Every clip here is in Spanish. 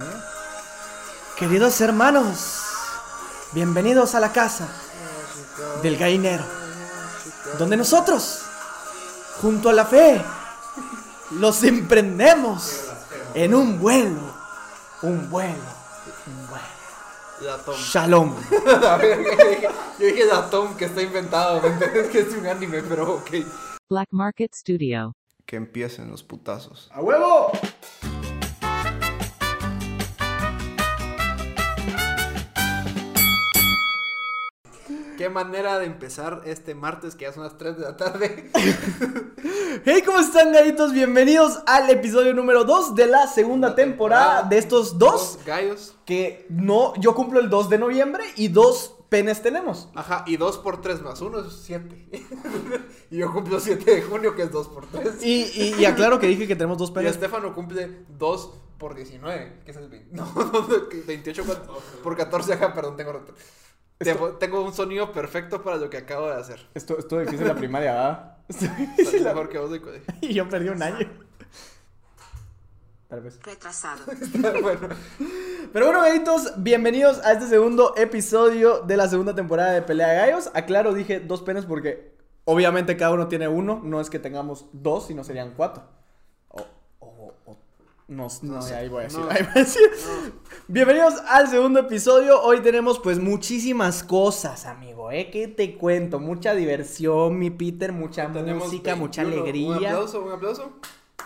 ¿eh? Queridos hermanos, bienvenidos a la casa del gallinero, donde nosotros, junto a la fe, los emprendemos en un vuelo, un vuelo, un vuelo. La Tom. Shalom. Yo dije la Tom que está inventado, ¿me entiendes? Que es un anime, pero ok. Black Market Studio. Que empiecen los putazos. ¡A huevo! Qué manera de empezar este martes que ya son las 3 de la tarde. Hey, ¿cómo están, gallitos? Bienvenidos al episodio número 2 de la segunda temporada de estos dos. gallos. Que no, yo cumplo el 2 de noviembre y dos penes tenemos. Ajá, y 2 por 3 más 1 es 7. y yo cumplo 7 de junio, que es 2 por 3. Y, y, y aclaro que dije que tenemos dos Y penes. Estefano cumple 2 por 19, que es el 20. No, 28 por- por 14, ajá, perdón, tengo reto. Tengo, tengo un sonido perfecto para lo que acabo de hacer. Esto, estuvo difícil la primaria, ¿verdad? Difícil la- mejor que vos de. Y yo perdí un año. Tal vez. Retrasado. bueno, Pero bueno, gallitos, bienvenidos a este segundo episodio de la segunda temporada de Pelea de Gallos. Aclaro, dije dos penes porque obviamente cada uno tiene uno. No es que tengamos dos, sino serían cuatro. No, no, sé. ahí voy a decir. No. ahí voy a decir. Bienvenidos al segundo episodio. Hoy tenemos pues muchísimas cosas, amigo. ¿eh? ¿Qué te cuento? Mucha diversión, mi Peter, mucha tenemos música, mucha 21. Un alegría. aplauso, un aplauso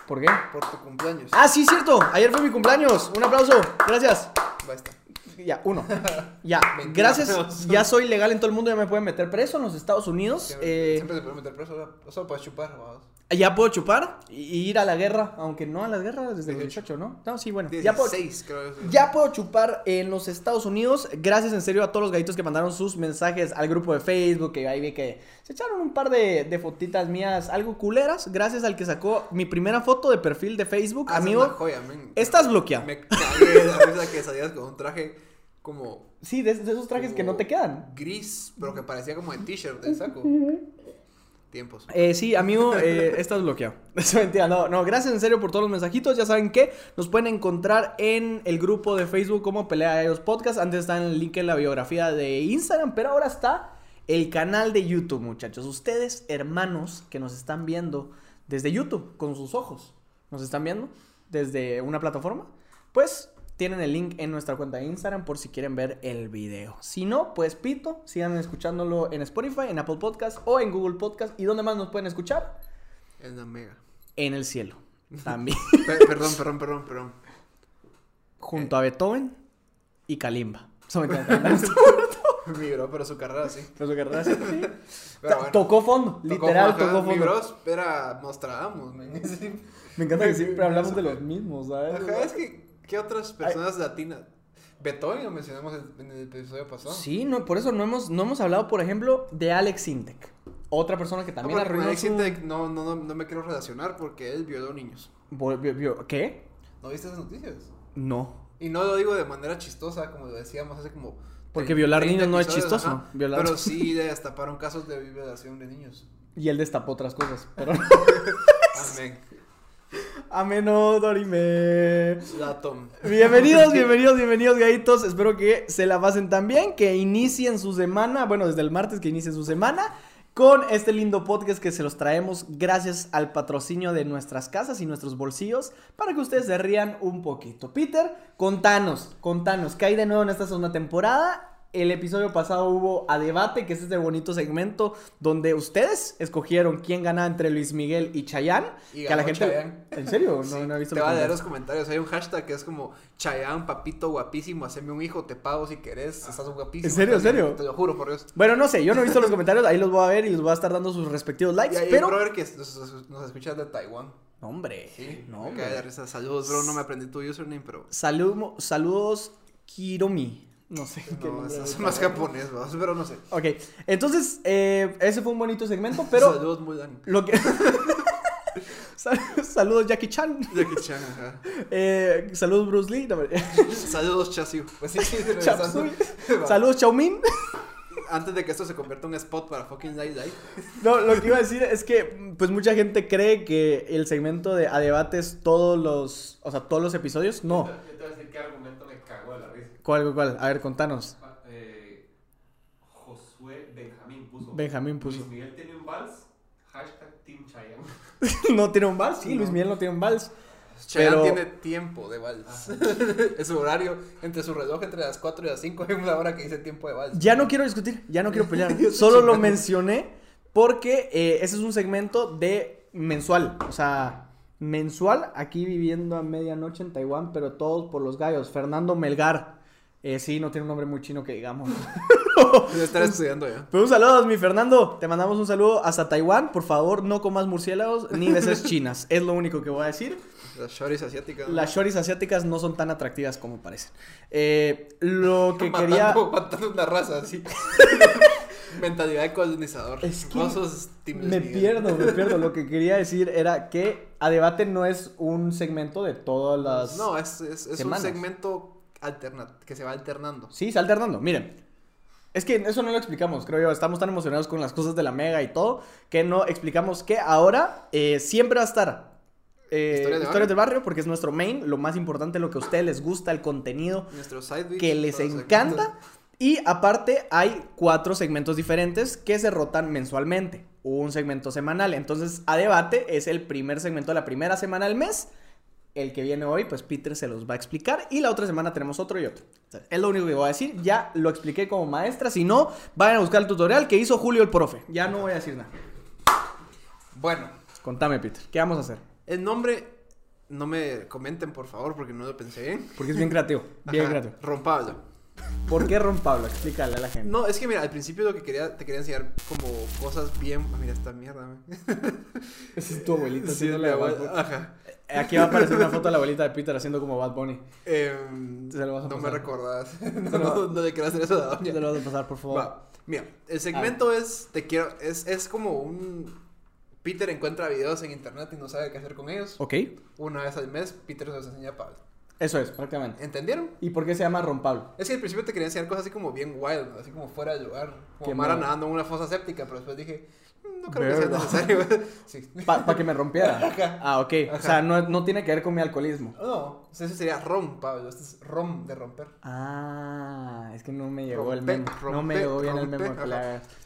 ¿Por qué? por tu cumpleaños. Ah, sí, cierto. Ayer fue mi cumpleaños. Un aplauso. Gracias. Va a estar. Ya, uno. Ya, 21 gracias. Ya soy legal en todo el mundo, ya me pueden meter preso en los Estados Unidos. Siempre, Eh, siempre se puede meter preso, o solo puedes chupar. vamos. ya puedo chupar y ir a la guerra, aunque no a la guerra desde los 18. 18, ¿no? No, sí, bueno. Ya puedo, 16, creo. ya puedo chupar en los Estados Unidos. Gracias en serio a todos los gatitos que mandaron sus mensajes al grupo de Facebook. Que ahí vi que se echaron un par de, de fotitas mías algo culeras. Gracias al que sacó mi primera foto de perfil de Facebook. Ah, Amigo, una joya, men. estás bloqueado. Me cagué la risa que salías con un traje como Sí, de, de esos trajes que no te quedan. gris, pero que parecía como de t-shirt, de saco. Tiempos. Eh, sí, amigo, eh, estás bloqueado. Es mentira, no, no, gracias en serio por todos los mensajitos. Ya saben que nos pueden encontrar en el grupo de Facebook como Pelea de Gallos Podcast. Antes está en el link en la biografía de Instagram, pero ahora está el canal de YouTube, muchachos. Ustedes, hermanos, que nos están viendo desde YouTube, con sus ojos, nos están viendo desde una plataforma, pues tienen el link en nuestra cuenta de Instagram por si quieren ver el video. Si no, pues pito, sigan escuchándolo en Spotify, en Apple Podcast o en Google Podcast. ¿Y dónde más nos pueden escuchar? En la mega. En el cielo. También. Pe- perdón, perdón, perdón, perdón. Junto a Beethoven y Kalimba. Eso me encanta. Migró, pero su carrera sí. Pero su carrera sí. Pero bueno. Tocó fondo, literal, tocó fondo. bros era Nostradamus. Me encanta que siempre hablamos de los mismos, ¿sabes? Ajá, es que, ¿qué otras personas latinas? Beethoven lo mencionamos en el episodio pasado. Sí, no, por eso no hemos, no hemos hablado, por ejemplo, de Alex Sintek. Otra persona que No, también porque con arruinó Alex su... Sintek no, no, no, no me quiero relacionar porque él violó niños. ¿Qué? ¿No viste esas noticias? No. Y no lo digo de manera chistosa, como lo decíamos hace como... Porque 30 violar niños no es chistoso. ajá. Violar- Pero sí destaparon casos de violación de niños. Y él destapó otras cosas, pero... Amén. Ameno, Dorime. Bienvenidos, bienvenidos, bienvenidos, gaitos. Espero que se la pasen tan bien, que inicien su semana, bueno, desde el martes que inicien su semana con este lindo podcast que se los traemos gracias al patrocinio de nuestras casas y nuestros bolsillos para que ustedes se rían un poquito. Peter, contanos, contanos, ¿qué hay de nuevo en esta segunda temporada? El episodio pasado hubo a debate, que es este bonito segmento donde ustedes escogieron quién ganaba entre Luis Miguel y Chayanne. Y que a la gente... Chayanne. ¿En serio? No, Sí, no he visto te va a leer los comentarios. Hay un hashtag que es como Chayanne, papito guapísimo, haceme un hijo, te pago si querés, estás guapísimo. ¿En serio, en serio? Te lo juro por Dios. Bueno, no sé, yo no he visto los comentarios, ahí los voy a ver y les voy a estar dando sus respectivos Y likes, hay pero... un brother que nos, nos escucha de Taiwán. Hombre, Sí, no, me hombre. cae de risa. Saludos, bro. No me aprendí tu username, pero. Salud- saludos, Kiromi. No sé qué No, nombre eso es más japonés, ¿verdad? pero no sé. Ok, entonces, eh, ese fue un bonito segmento, pero Saludos, Mulan. lo que... Sal- saludos, Jackie Chan. Jackie Chan, ajá. Eh, saludos, Bruce Lee. No. Saludos, Chasiu. Pues sí, sí, saludos, Chao Min. antes de que esto se convierta en un spot para fucking Light Light. No, lo que iba a decir es que, pues mucha gente cree que el segmento de a debates todos los, o sea, todos los episodios. No. Yo te voy a decir qué argumento risa. ¿Cuál, cuál? A ver, contanos. Eh, Josué Benjamín puso. Benjamín puso. Luis Miguel tiene un vals. Hashtag Team Chayanne. ¿No tiene un vals? Sí, Luis Miguel no tiene un vals. Chayanne Pero- tiene tiempo de vals. es su horario entre su reloj entre las 4 y las 5 hay una hora que dice tiempo de vals. Ya no quiero discutir, ya no quiero pelear. Solo lo mencioné porque eh, ese es un segmento de mensual. O sea, mensual aquí viviendo a medianoche en Taiwán, pero todos por los gallos. Fernando Melgar. Eh, sí, no tiene un nombre muy chino que digamos. Debe estar estudiando ya. Pero un saludo, mi Fernando. Te mandamos un saludo hasta Taiwán. Por favor, no comas murciélagos ni beses chinas. Es lo único que voy a decir. Las shorties asiáticas. ¿no? Las shoris asiáticas no son tan atractivas como parecen. Eh, lo que matando, quería... matando una raza así. Mentalidad de colonizador. Es que Me pierdo, me pierdo. Lo que quería decir era que a debate no es un segmento de todas las. No, es, es, es un segmento alterna que se va alternando. Sí, está alternando. Miren. Es que eso no lo explicamos, creo yo. Estamos tan emocionados con las cosas de la Mega y todo que no explicamos que ahora eh, siempre va a estar. eh, Historias de historias del barrio porque es nuestro main, lo más importante, lo que a ustedes les gusta, el contenido side que les encanta. segmentos. Y aparte hay cuatro segmentos diferentes que se rotan mensualmente. Un segmento semanal. Entonces, a debate es el primer segmento de la primera semana del mes. El que viene hoy, pues Peter se los va a explicar. Y la otra semana tenemos otro y otro. Es lo único que voy a decir. Ya lo expliqué como maestra. Si no, vayan a buscar el tutorial que hizo Julio el profe. Ya no voy a decir nada. Bueno, Contame, Peter. ¿Qué vamos a hacer? el nombre no me comenten por favor porque no lo pensé bien. Porque es bien creativo. Bien Ajá, creativo. Rompablo. ¿Por qué Ron Pablo? Explícale a la gente. No, es que mira, al principio lo que quería, te quería enseñar como cosas bien. ah, mira esta mierda. Esa es tu abuelita Sí, mi abuela-. Ajá. Aquí va a aparecer una foto de la abuelita de Peter haciendo como Bad Bunny. Em, Se lo vas a no me recordás. no, no le quieras hacer eso la doña. Te lo vas a pasar, por favor. Va, mira, el segmento es, te quiero, es, es como un... Peter encuentra videos en internet y no sabe qué hacer con ellos. Ok. Una vez al mes, Peter se los enseña a Pablo. Eso es, prácticamente. ¿Entendieron? ¿Y por qué se llama Ron Pablo? Es que al principio te quería enseñar cosas así como bien wild, así como fuera de lugar. Como Mara nadando en una fosa séptica, pero después dije, "Mm, no creo que sea necesario. sí. Para que me rompiera. Ajá. Ah, ok. O sea, no, no tiene que ver con mi alcoholismo. No, ese sería rom, Pablo. Este es rom de romper. Ah, es que no me llegó el Rompe, memo. no me llegó bien el memo.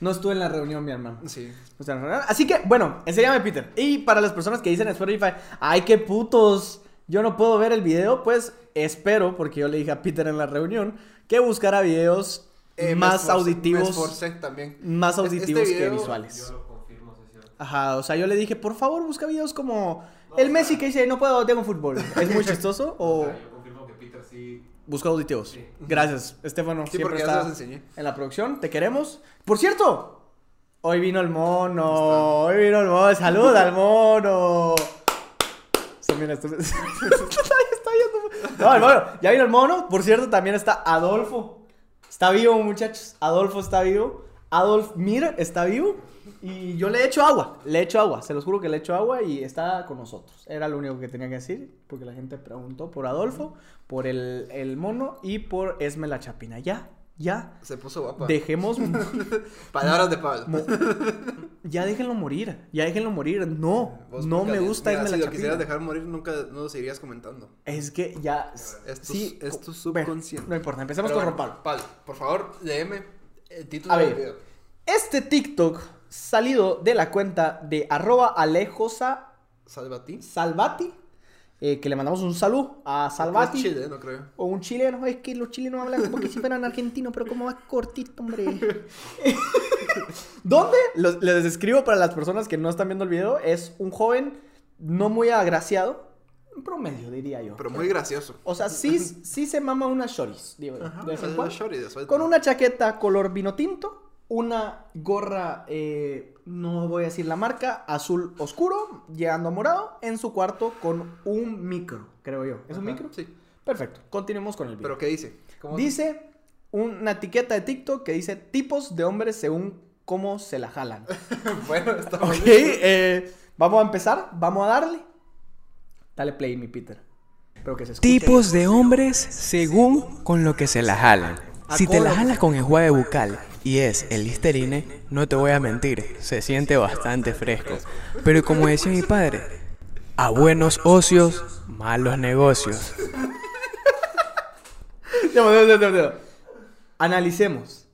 No estuve en la reunión, mi hermano. Sí. O sea, en la reunión. Así que, bueno, enséñame, Peter. Y para las personas que dicen en Spotify, ay, qué putos, yo no puedo ver el video, pues espero, porque yo le dije a Peter en la reunión, que buscara videos Eh, me más esforcé- auditivos. Me esforcé también. Más Este auditivos que visuales. Yo lo confirmo, sí, es cierto. Ajá, o sea, yo le dije, por favor, busca videos como el Messi que dice, no puedo, tengo fútbol. ¿Es muy chistoso O o sea, yo confirmo que Peter sí. busca auditivos? Sí. Gracias, Estefano. Sí, siempre porque ya se está los enseñé. en la producción, te queremos. Por cierto, hoy vino el mono, hoy vino el mono, saluda al mono. Sí, mira, esto- está viendo- No, el mono, ya vino el mono. Por cierto, también está Adolfo. Está vivo, muchachos. Adolfo está vivo. Adolf Mir está vivo. Y yo le he hecho agua. Le he hecho agua. Se los juro que le he hecho agua y está con nosotros. Era lo único que tenía que decir. Porque la gente preguntó por Adolfo, por el, el mono y por Esme la Chapina. Ya, ya. Se puso guapa. Dejemos. Palabras de Pablo. mo- ya déjenlo morir. Ya déjenlo morir. No. No me gusta mira, Esme Si la lo quisieras dejar morir, nunca no lo seguirías comentando. Es que ya. Es tu- sí, es tu bueno, subconsciente. no importa. Empecemos Pero con bueno, Pablo. Pablo, por favor, léeme el título A del ver. video. Este TikTok salido de la cuenta de arroba alejosa Salva a ti. Salvati. Eh, que le mandamos un saludo a Salvati. Es Chile, no creo. O un chileno, es que los chilenos hablan como que si fueran argentinos, pero como más cortito, hombre. ¿Dónde? Los- les describo para las personas que no están viendo el video. Es un joven no muy agraciado. Un promedio, diría yo. Pero muy gracioso. O sea, sí, sí se mama unas shoris, digo yo, de vez en es cuando. shorty de. Con una chaqueta color vino tinto, una gorra, eh, no voy a decir la marca, azul oscuro, llegando a morado, en su cuarto con un micro, creo yo. ¿Es un micro? Sí. Perfecto, continuemos con el video. ¿Pero qué dice? ¿Cómo- Dice una etiqueta de TikTok que dice tipos de hombres según cómo se la jalan. bueno, está ok, eh, vamos a empezar, vamos a darle. Dale play, mi Peter. Espero que se. Tipos de hombres según con lo que se la jalan. Si te la jalas con enjuague bucal y es el Listerine, no te voy a mentir, se siente bastante fresco. Pero como decía mi padre, a buenos ocios, malos negocios. Ya, ya, ya, ya, ya. Analicemos.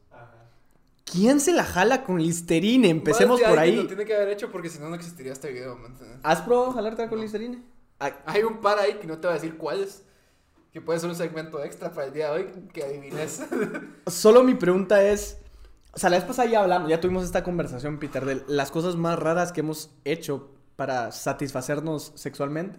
¿Quién se la jala con Listerine? Empecemos por ahí. Lo tiene que haber hecho porque si no, no existiría este video. ¿Has probado jalarte con Listerine? Ay, Hay un par ahí que no te voy a decir cuáles. Que puede ser un segmento extra para el día de hoy que adivines. Solo mi pregunta es. O sea, la vez pasada ya hablamos, ya tuvimos esta conversación, Peter, de las cosas más raras que hemos hecho para satisfacernos sexualmente.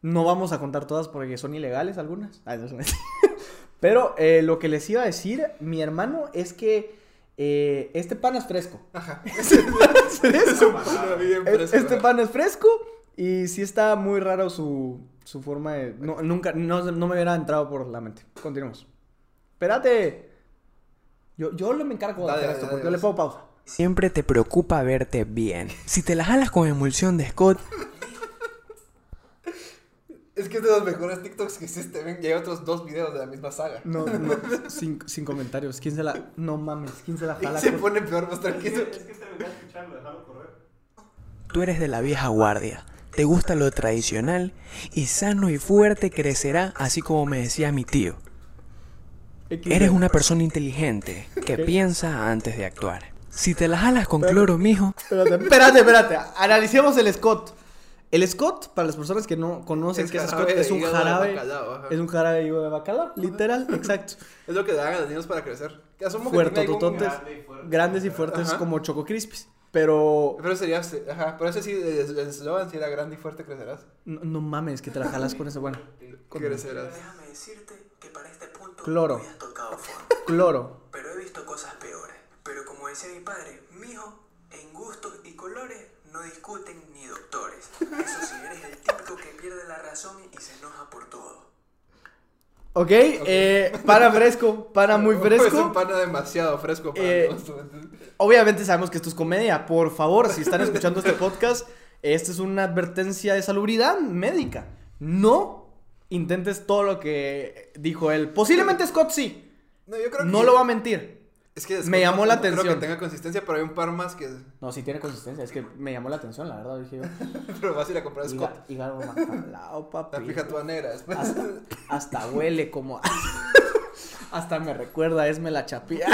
No vamos a contar todas porque son ilegales algunas. Ay, no. Pero eh, lo que les iba a decir, mi hermano, es que eh, este pan es fresco. Ajá. Es fresco. Una bien Es- fresca. Este pan es fresco y sí está muy raro su, su forma de... No, nunca, no, no me hubiera entrado por la mente. Continuemos. Espérate. Yo, yo lo me encargo de Dale, hacer dale, esto dale, porque yo le pongo pausa. Siempre te preocupa verte bien. Si te la jalas con emulsión de Scott, Es que es de los mejores TikToks que existe. Ven, y hay otros dos videos de la misma saga. No, no, sin, sin comentarios. ¿Quién se la... No mames, ¿quién se la jala? Y se con- pone peor, más tranquilo. Es que este me va a escucharlo, déjalo correr. tú eres de la vieja guardia. Te gusta lo tradicional y sano y fuerte crecerá, así como me decía mi tío. Eres una persona inteligente que piensa antes de actuar. Si te la jalas con cloro, mijo, Espérate, espérate, espérate. Analicemos el Scott. El Scott, para las personas que no conocen Es qué es jarabe Scott, de es un jarabe. bacalao. Es un jarabe de hígado de bacalao, literal, exacto. Es lo que dan a los niños para crecer. Que asumo que Fuerte, tiene algún- tototes, grande y fuerte. grandes y fuertes Ajá. como Choco Crispies. Pero Pero sería, ajá, pero ese sí, el el eslogan si era grande y fuerte crecerás. no, no mames que te la jalas con ese bueno. Con Crecerás. Déjame decirte Cloro. has tocado fondo, cloro. pero he visto cosas peores. Pero como decía mi padre, mijo, en gustos y colores no discuten ni doctores. Eso sí, eres el típico que pierde la razón y se enoja por todo. Ok, eh, pana fresco, pana muy Es un fresco. pana demasiado fresco para Eh, todos, ¿tú me? Obviamente sabemos que esto es comedia. Por favor, si están escuchando este podcast, esta es una advertencia de salubridad médica. No intentes todo lo que dijo él. Posiblemente Scott sí. No, yo creo No que- lo va a mentir. Es que me llamó la no Creo atención. que tenga consistencia, pero hay un par más que. No, sí tiene consistencia. Es que me llamó la atención, la verdad. Dije yo. Pero vas a ir a comprar Scott. Higa- Hígado bacalao, La papi. fija tu negra después. Hasta, hasta huele como. hasta me recuerda a Esme la chapía.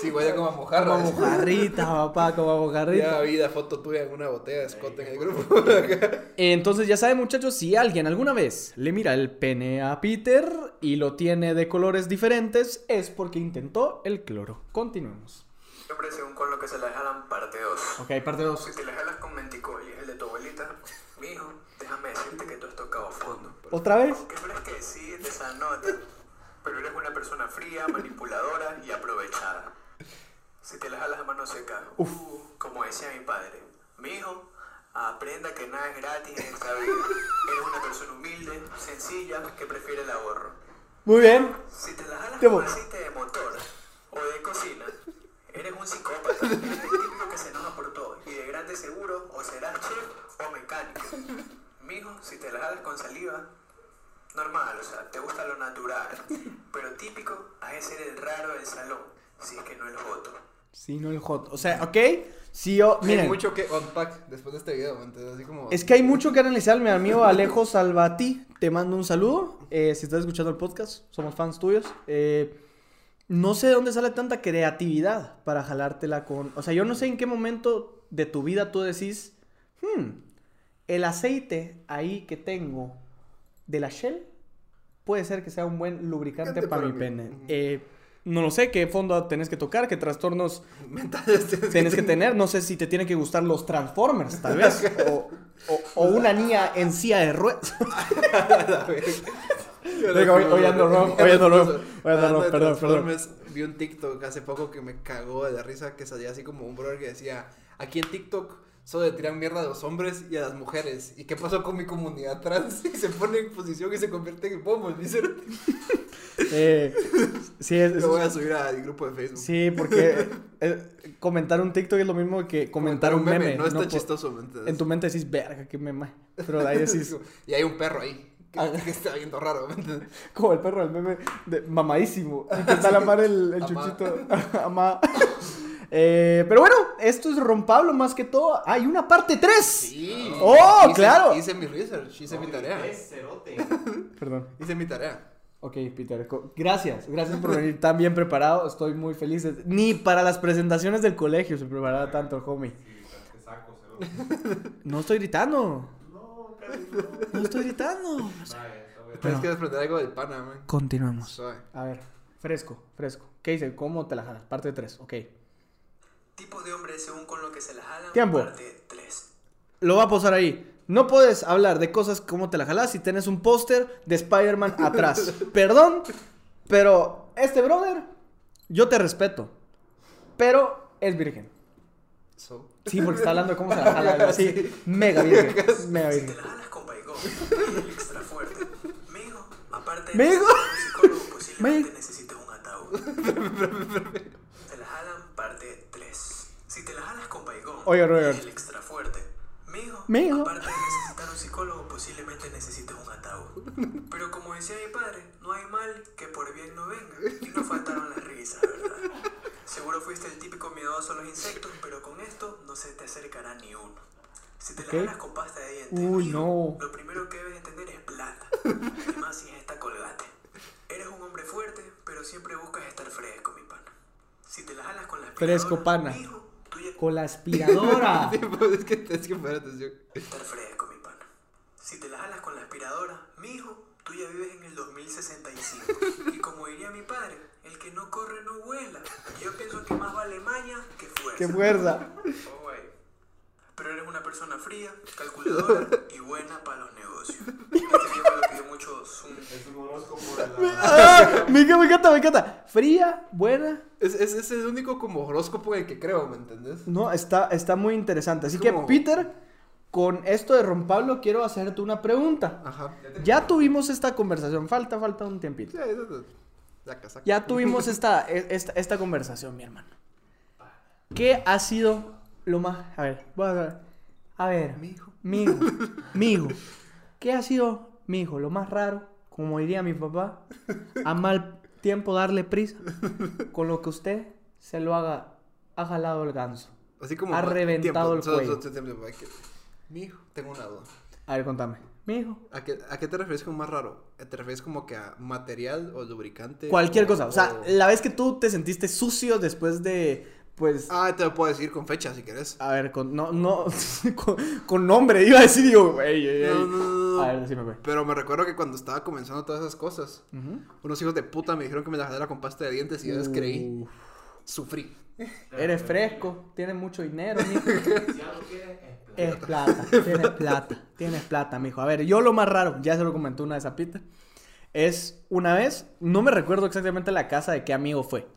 Sí, huele como a mojarra. Como mojarrita, papá, como mojarrita. Ya vi la foto tuya en una botella de Scott en el grupo. Entonces ya saben muchachos, si alguien alguna vez le mira el pene a Peter y lo tiene de colores diferentes, es porque intentó el cloro. Continuemos. Siempre según con lo que se la jalan parte 2. Ok, parte 2. Si te la jalas con menticol y es el de tu abuelita, mijo, déjame decirte que tú has tocado fondo. ¿Otra vez? ¿Qué crees que decir de esa nota? Pero eres una persona fría, manipuladora y aprovechada. Si te la jalas a mano seca, uh, como decía mi padre, mi hijo, aprenda que nada es gratis en esta vida. Eres una persona humilde, sencilla, que prefiere el ahorro. Muy bien. Si te la jalas con aceite de motor o de cocina, eres un psicópata. Eres el típico que se enoja por todo. Y de grande seguro, o serás chef o mecánico. Mijo, si te la jalas con saliva, normal, o sea, te gusta lo natural. Pero típico, has de ser el raro del salón, si es que no el joto. Sí, no el hot. O sea, ok. Si yo. Hay Miren. mucho que unpack después de este video, ¿me entiendes? Así como. Es que hay mucho que analizar, mi amigo Alejo Salvati. Te mando un saludo. Eh, si estás escuchando el podcast, somos fans tuyos. Eh, no sé de dónde sale tanta creatividad para jalártela con. O sea, yo no sé en qué momento de tu vida tú decís, hmm, el aceite ahí que tengo de la Shell puede ser que sea un buen lubricante para para mi pene. Eh, no lo sé qué fondo tenés que tocar, qué trastornos mentales tienes que tener. No sé si te tienen que gustar los Transformers, tal vez. O, o- o una niña en silla de ruedas. Hoy- ando hoy ando wrong, hoy ando wrong, perdón, Transformers, Vi un TikTok hace poco que me cagó de la risa que salía así como un brother que decía, aquí en TikTok solo le tiran mierda a los hombres y a las mujeres. ¿Y qué pasó con mi comunidad trans? Y se pone en posición y se convierte en pomo, dice. Eh, sí, es- Lo voy a subir al grupo de Facebook. sí, porque eh, comentar un TikTok es lo mismo que comentar, un meme. No está chistoso. En tu mente decís, verga, qué meme. Pero ahí decís, Y hay un perro ahí. que, que está viendo raro. ¿me? Como el perro del meme de mamadísimo. Y que está a la mar el, el Amá. chuchito. Amá. Eh, pero bueno, esto es Rompablo más que todo. Hay una parte 3. Sí. ¡Oh, Hice- claro! Hice mi research, hice mi tarea. Es cerote. Perdón. Hice mi tarea. Ok, Peter. Gracias. Gracias por venir tan bien preparado. Estoy muy feliz. Ni para las presentaciones del colegio se preparaba tanto el homie. Sí, pero te saco, cerote. No estoy gritando. No, casi no. No estoy gritando. Tienes que desprender algo del pana, man. Suave. A ver, fresco, fresco. ¿Qué dice? ¿Cómo te la jalas? Parte 3. Ok. Tipos de hombres según con lo que se la jalan. Tiempo. Parte 3. Lo va a posar ahí. No puedes hablar de cosas como te la jalas si tienes un póster de Spider-Man atrás. Perdón, pero este brother, yo te respeto. Pero es virgen. So. Sí, porque está hablando de cómo se la jala. Así, mega virgen. Mega Si te virgen. la jalas con Baigón, y el extra fuerte. Mijo, aparte de un psicólogo, posiblemente Mijo. necesites un ataúd. Te la jalan parte 3. Si te la jalas con Baigón, Oigan, oigan. el extra fuerte. Mijo, Mijo. aparte de necesitar un psicólogo, posiblemente necesites un ataúd. Pero como decía mi padre, no hay mal que por bien no venga. Y no faltaron las risas, ¿verdad? Seguro fuiste el típico miedoso a los insectos, pero con esto no se te acercará ni uno. Si te la con pasta de dientes, Uy, mijo, no. lo primero que debes entender es plata. Y más si es esta colgate. Eres un hombre fuerte, pero siempre buscas estar fresco, mi pana. Si te la jalas con la Fresco, pana. mijo, Con la aspiradora. Sí, pues, es que tienes que poner atención. estar fresco, mi pana. Si te la jalas con la aspiradora, mijo, tú ya vives en el 2065. Y como diría mi padre, el que no corre no vuela. Yo pienso que más vale maña que fuerza. Qué fuerza. Pero eres una persona fría, calculadora y buena para los negocios. Este tiempo lo pidió mucho Zoom. Es un horóscopo de la. Ah, me encanta, me encanta, me encanta. Fría, buena. Es, es, es el único como horóscopo en el que creo, ¿me entendés? No, está, está muy interesante. Así que, Peter, con esto de Rompablo, quiero hacerte una pregunta. Ajá. Ya tuvimos esta conversación. Falta, falta un tiempito. Sí, Saca, saca. Ya tuvimos esta, e- esta, esta conversación, mi hermano. ¿Qué ha sido lo más... A ver, voy a ver. A ver, Mi hijo. mi hijo, mi hijo. ¿Qué ha sido, mi hijo, lo más raro? Como diría mi papá, a mal tiempo darle prisa. Con lo que usted se lo haga, ha jalado el ganso. Así como. Ha reventado el cuello. solo- solo- solo- que- Mi hijo, tengo una duda. A ver, contame. Mi hijo. ¿A qué, ¿A qué te refieres con más raro? ¿Te refieres como que a material o lubricante? Cualquier o- cosa. O sea, o- la vez que tú te sentiste sucio después de, pues... Ah, te lo puedo decir con fecha si querés. A ver, con, no, no, con, con nombre, iba a decir, digo, ey, ey, ey. No, no, no, no. A ver, decime, güey. Pero me recuerdo que cuando estaba comenzando todas esas cosas, unos hijos de puta me dijeron que me la jalara con pasta de dientes y yo descreí. Uf, Sufrí. eres fresco, tienes mucho dinero, mijo. Es plata. Es plata, tienes plata, tienes plata, mijo. A ver, yo lo más raro, ya se lo comenté una vez a Peter, es una vez, no me recuerdo exactamente la casa de qué amigo fue.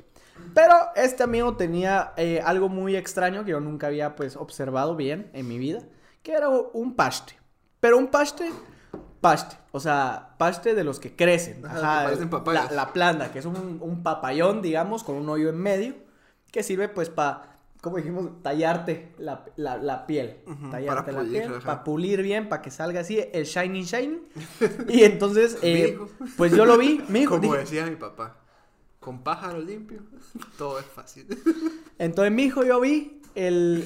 Pero este amigo tenía eh, algo muy extraño que yo nunca había pues observado bien en mi vida, que era un paste. Pero un paste, paste, o sea, paste de los que crecen. Ajá, que la, la planta, que es un, un papayón, digamos, con un hoyo en medio, que sirve pues para, como dijimos, tallarte la, la- la piel. Ujú, tallarte para la pulir, piel, para pulir bien, para que salga así el shiny shiny. y entonces, eh, pues yo lo vi, mi hijo. Como dije- decía mi papá, con pájaro limpio, todo es fácil. Entonces, mi hijo, yo vi el,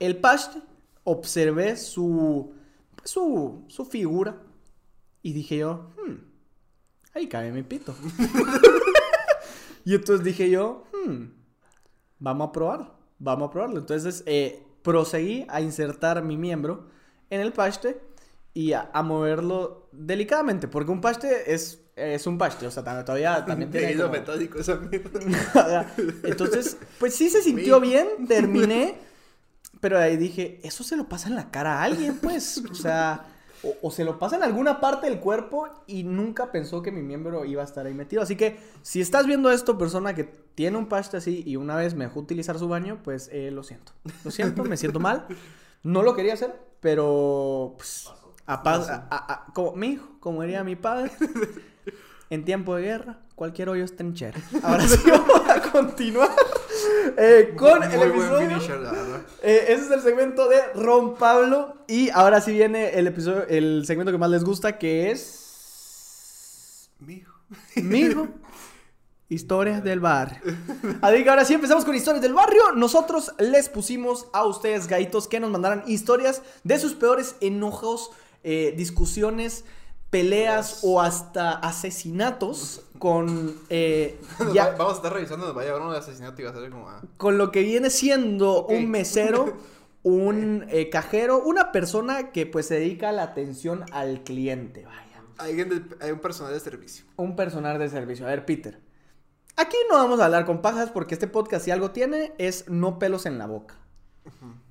el paste, observé su, su, su figura y dije yo, hmm, ahí cabe mi pito. y entonces dije yo, hmm, vamos a probarlo, vamos a probarlo. Entonces, eh, proseguí a insertar mi miembro en el paste y a, a moverlo delicadamente, porque un paste es, es un paste, o sea, todavía también tiene como- metálico esa mierda. Entonces, pues sí se sintió bien, terminé, pero ahí dije, eso se lo pasa en la cara a alguien, pues, o sea, o, o se lo pasa en alguna parte del cuerpo y nunca pensó que mi miembro iba a estar ahí metido. Así que, si estás viendo esto, persona que tiene un paste así y una vez me dejó utilizar su baño, pues eh, lo siento. Lo siento, me siento mal. No lo quería hacer, pero pues, a paz, a- a- a- como mi hijo, como diría mi padre, en tiempo de guerra, cualquier hoyo es trinchera. Ahora sí vamos a continuar eh, con el Muy buen episodio. finisher, la verdad. Eh, ese es el segmento de Ron Pablo. Y ahora sí viene el episodio, el segmento que más les gusta, que es. Mijo. Mijo. Historias del barrio. Así que ahora sí empezamos con historias del barrio. Nosotros les pusimos a ustedes, gaitos, que nos mandaran historias de sus peores enojos, eh, discusiones, peleas o hasta asesinatos con, eh, ya- vamos a estar revisando, nos va a llevar uno de asesinato y va a ser como. ah, con lo que viene siendo un mesero, un eh, cajero, una persona que pues se dedica a la atención al cliente. Vaya. Hay un personal de servicio. Un personal de servicio. A ver, Peter. Aquí no vamos a hablar con pajas porque este podcast si algo tiene es no pelos en la boca.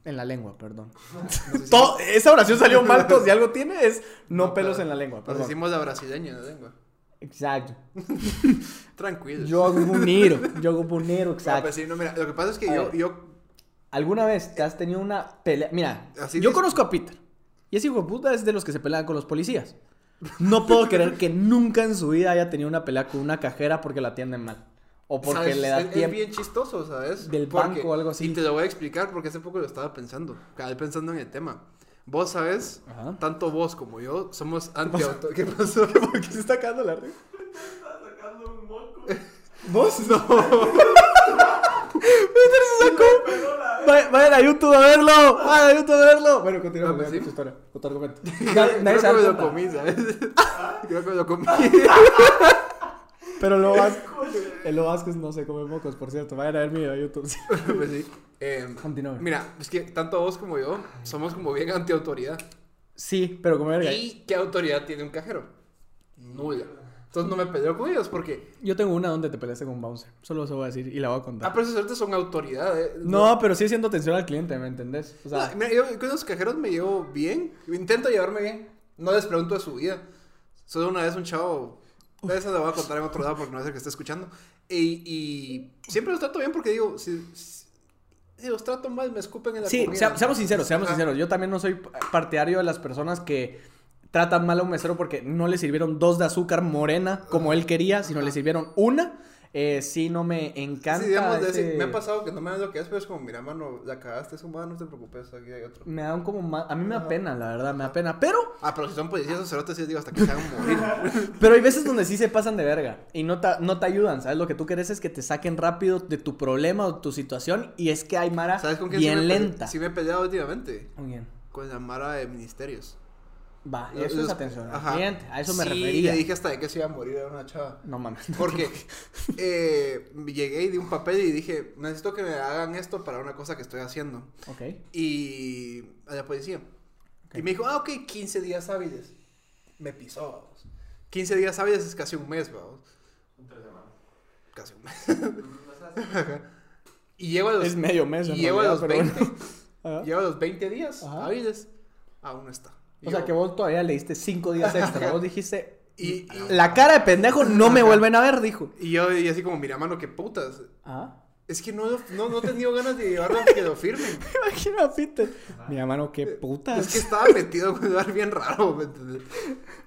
En la lengua, perdón. Nos Todo- esa oración salió mal, pues, si algo tiene es no, No, pelos claro. en la lengua, nos perdón. hicimos la brasileña en la lengua. Exacto. Tranquilo. Yo hago un nero, yo hago un nero, No, exacto. pues sí, no, mira, lo que pasa es que yo, ver. yo. ¿Alguna vez te has tenido una pelea? Mira, Así yo conozco a Peter. Y ese hijo de puta es de los que se pelean con los policías. No puedo creer que nunca en su vida haya tenido una pelea con una cajera porque la atienden mal. O porque ¿sabes? le da es, es tiempo. bien chistoso, ¿sabes? Del Porque- banco o algo así. Y te lo voy a explicar porque hace poco lo estaba pensando. Cada vez pensando en el tema. Vos sabes, Ajá. tanto vos como yo somos anti-auto. ¿Qué pasó? ¿Por qué se está cagando la risa? Está sacando un moco. ¿Vos? No. Peter se sacó. Vay- Vayan a YouTube a verlo. Vayan a YouTube a verlo. Bueno, continúa con pues sí. tu historia. Con tu argumento. Creo Nadie- se que me lo comí, ¿sabes? Creo que me lo comí. Pero lo Vázquez, el Lo Vázquez no se come mocos, por cierto. Vayan a ver mi video de YouTube. pues sí. Eh, Continúa. mira, es que tanto vos como yo somos como bien anti-autoridad. Sí, pero como verga. ¿Y qué autoridad tiene un cajero? Nula. Entonces no me peleo con ellos porque. Yo tengo una donde te peleaste con un bouncer. Solo eso voy a decir y la voy a contar. Ah, pero suerte son autoridad, ¿eh? No, pero sí haciendo atención al cliente, ¿me entendés? O sea, Ah, mira, yo con los cajeros me llevo bien. Intento llevarme bien. No les pregunto de su vida. Solo una vez un chavo. Eso lo voy a contar en otro lado porque no es el que esté escuchando. Y, y siempre los trato bien porque digo, si, los trato mal, me escupen en la sí, comida. sea- seamos sinceros, seamos Ajá. sinceros. Yo también no soy partidario de las personas que tratan mal a un mesero porque no le sirvieron dos de azúcar morena como él quería, sino le sirvieron una. Eh, sí, no me encanta. Sí, digamos, de ese- decir, me ha pasado que no me dan lo que es, pero es como, mira, mano, la cagaste, es humano, no te preocupes, aquí hay otro. Me dan como ma- A mí me da pena, la verdad, me da pena. Pero Ah, pero si son policías o cerotes, sí digo hasta que se hagan morir. Pero hay veces donde sí se pasan de verga y no te, no te ayudan, ¿sabes? Lo que tú quieres es que te saquen rápido de tu problema o tu situación y es que hay Mara ¿Sabes con quién bien sí me, lenta. Sí me he peleado últimamente. Muy bien. Con la Mara de ministerios. Va, Los- eso es los- atención al ajá. cliente, a eso me Sí, refería. le dije hasta de que se iba a morir a una chava. No mames. Porque eh, llegué y di un papel y dije, necesito que me hagan esto para una cosa que estoy haciendo. Ok. Y a la policía. Y me dijo, ah, ok, 15 días hábiles. Me pisó, vamos. 15 días hábiles es casi un mes, vamos. Tres semanas. Casi un mes. Y llego a los, Es medio mes, y en llego a los realidad, 20, pero bueno. A los 20 días Ajá. hábiles. Aún no está. Y O sea que vos todavía le diste cinco días extra. Vos dijiste. Y- y- la cara de pendejo no me vuelven a ver, dijo. Y yo y así como, mira, mano, qué putas. Ah. Es que no, lo- no, no he tenido ganas de llevarlo a que lo firmen. Imagina a Peter. Mi hermano, qué putas. Es que estaba metido en un lugar bien raro, ¿me entiendes?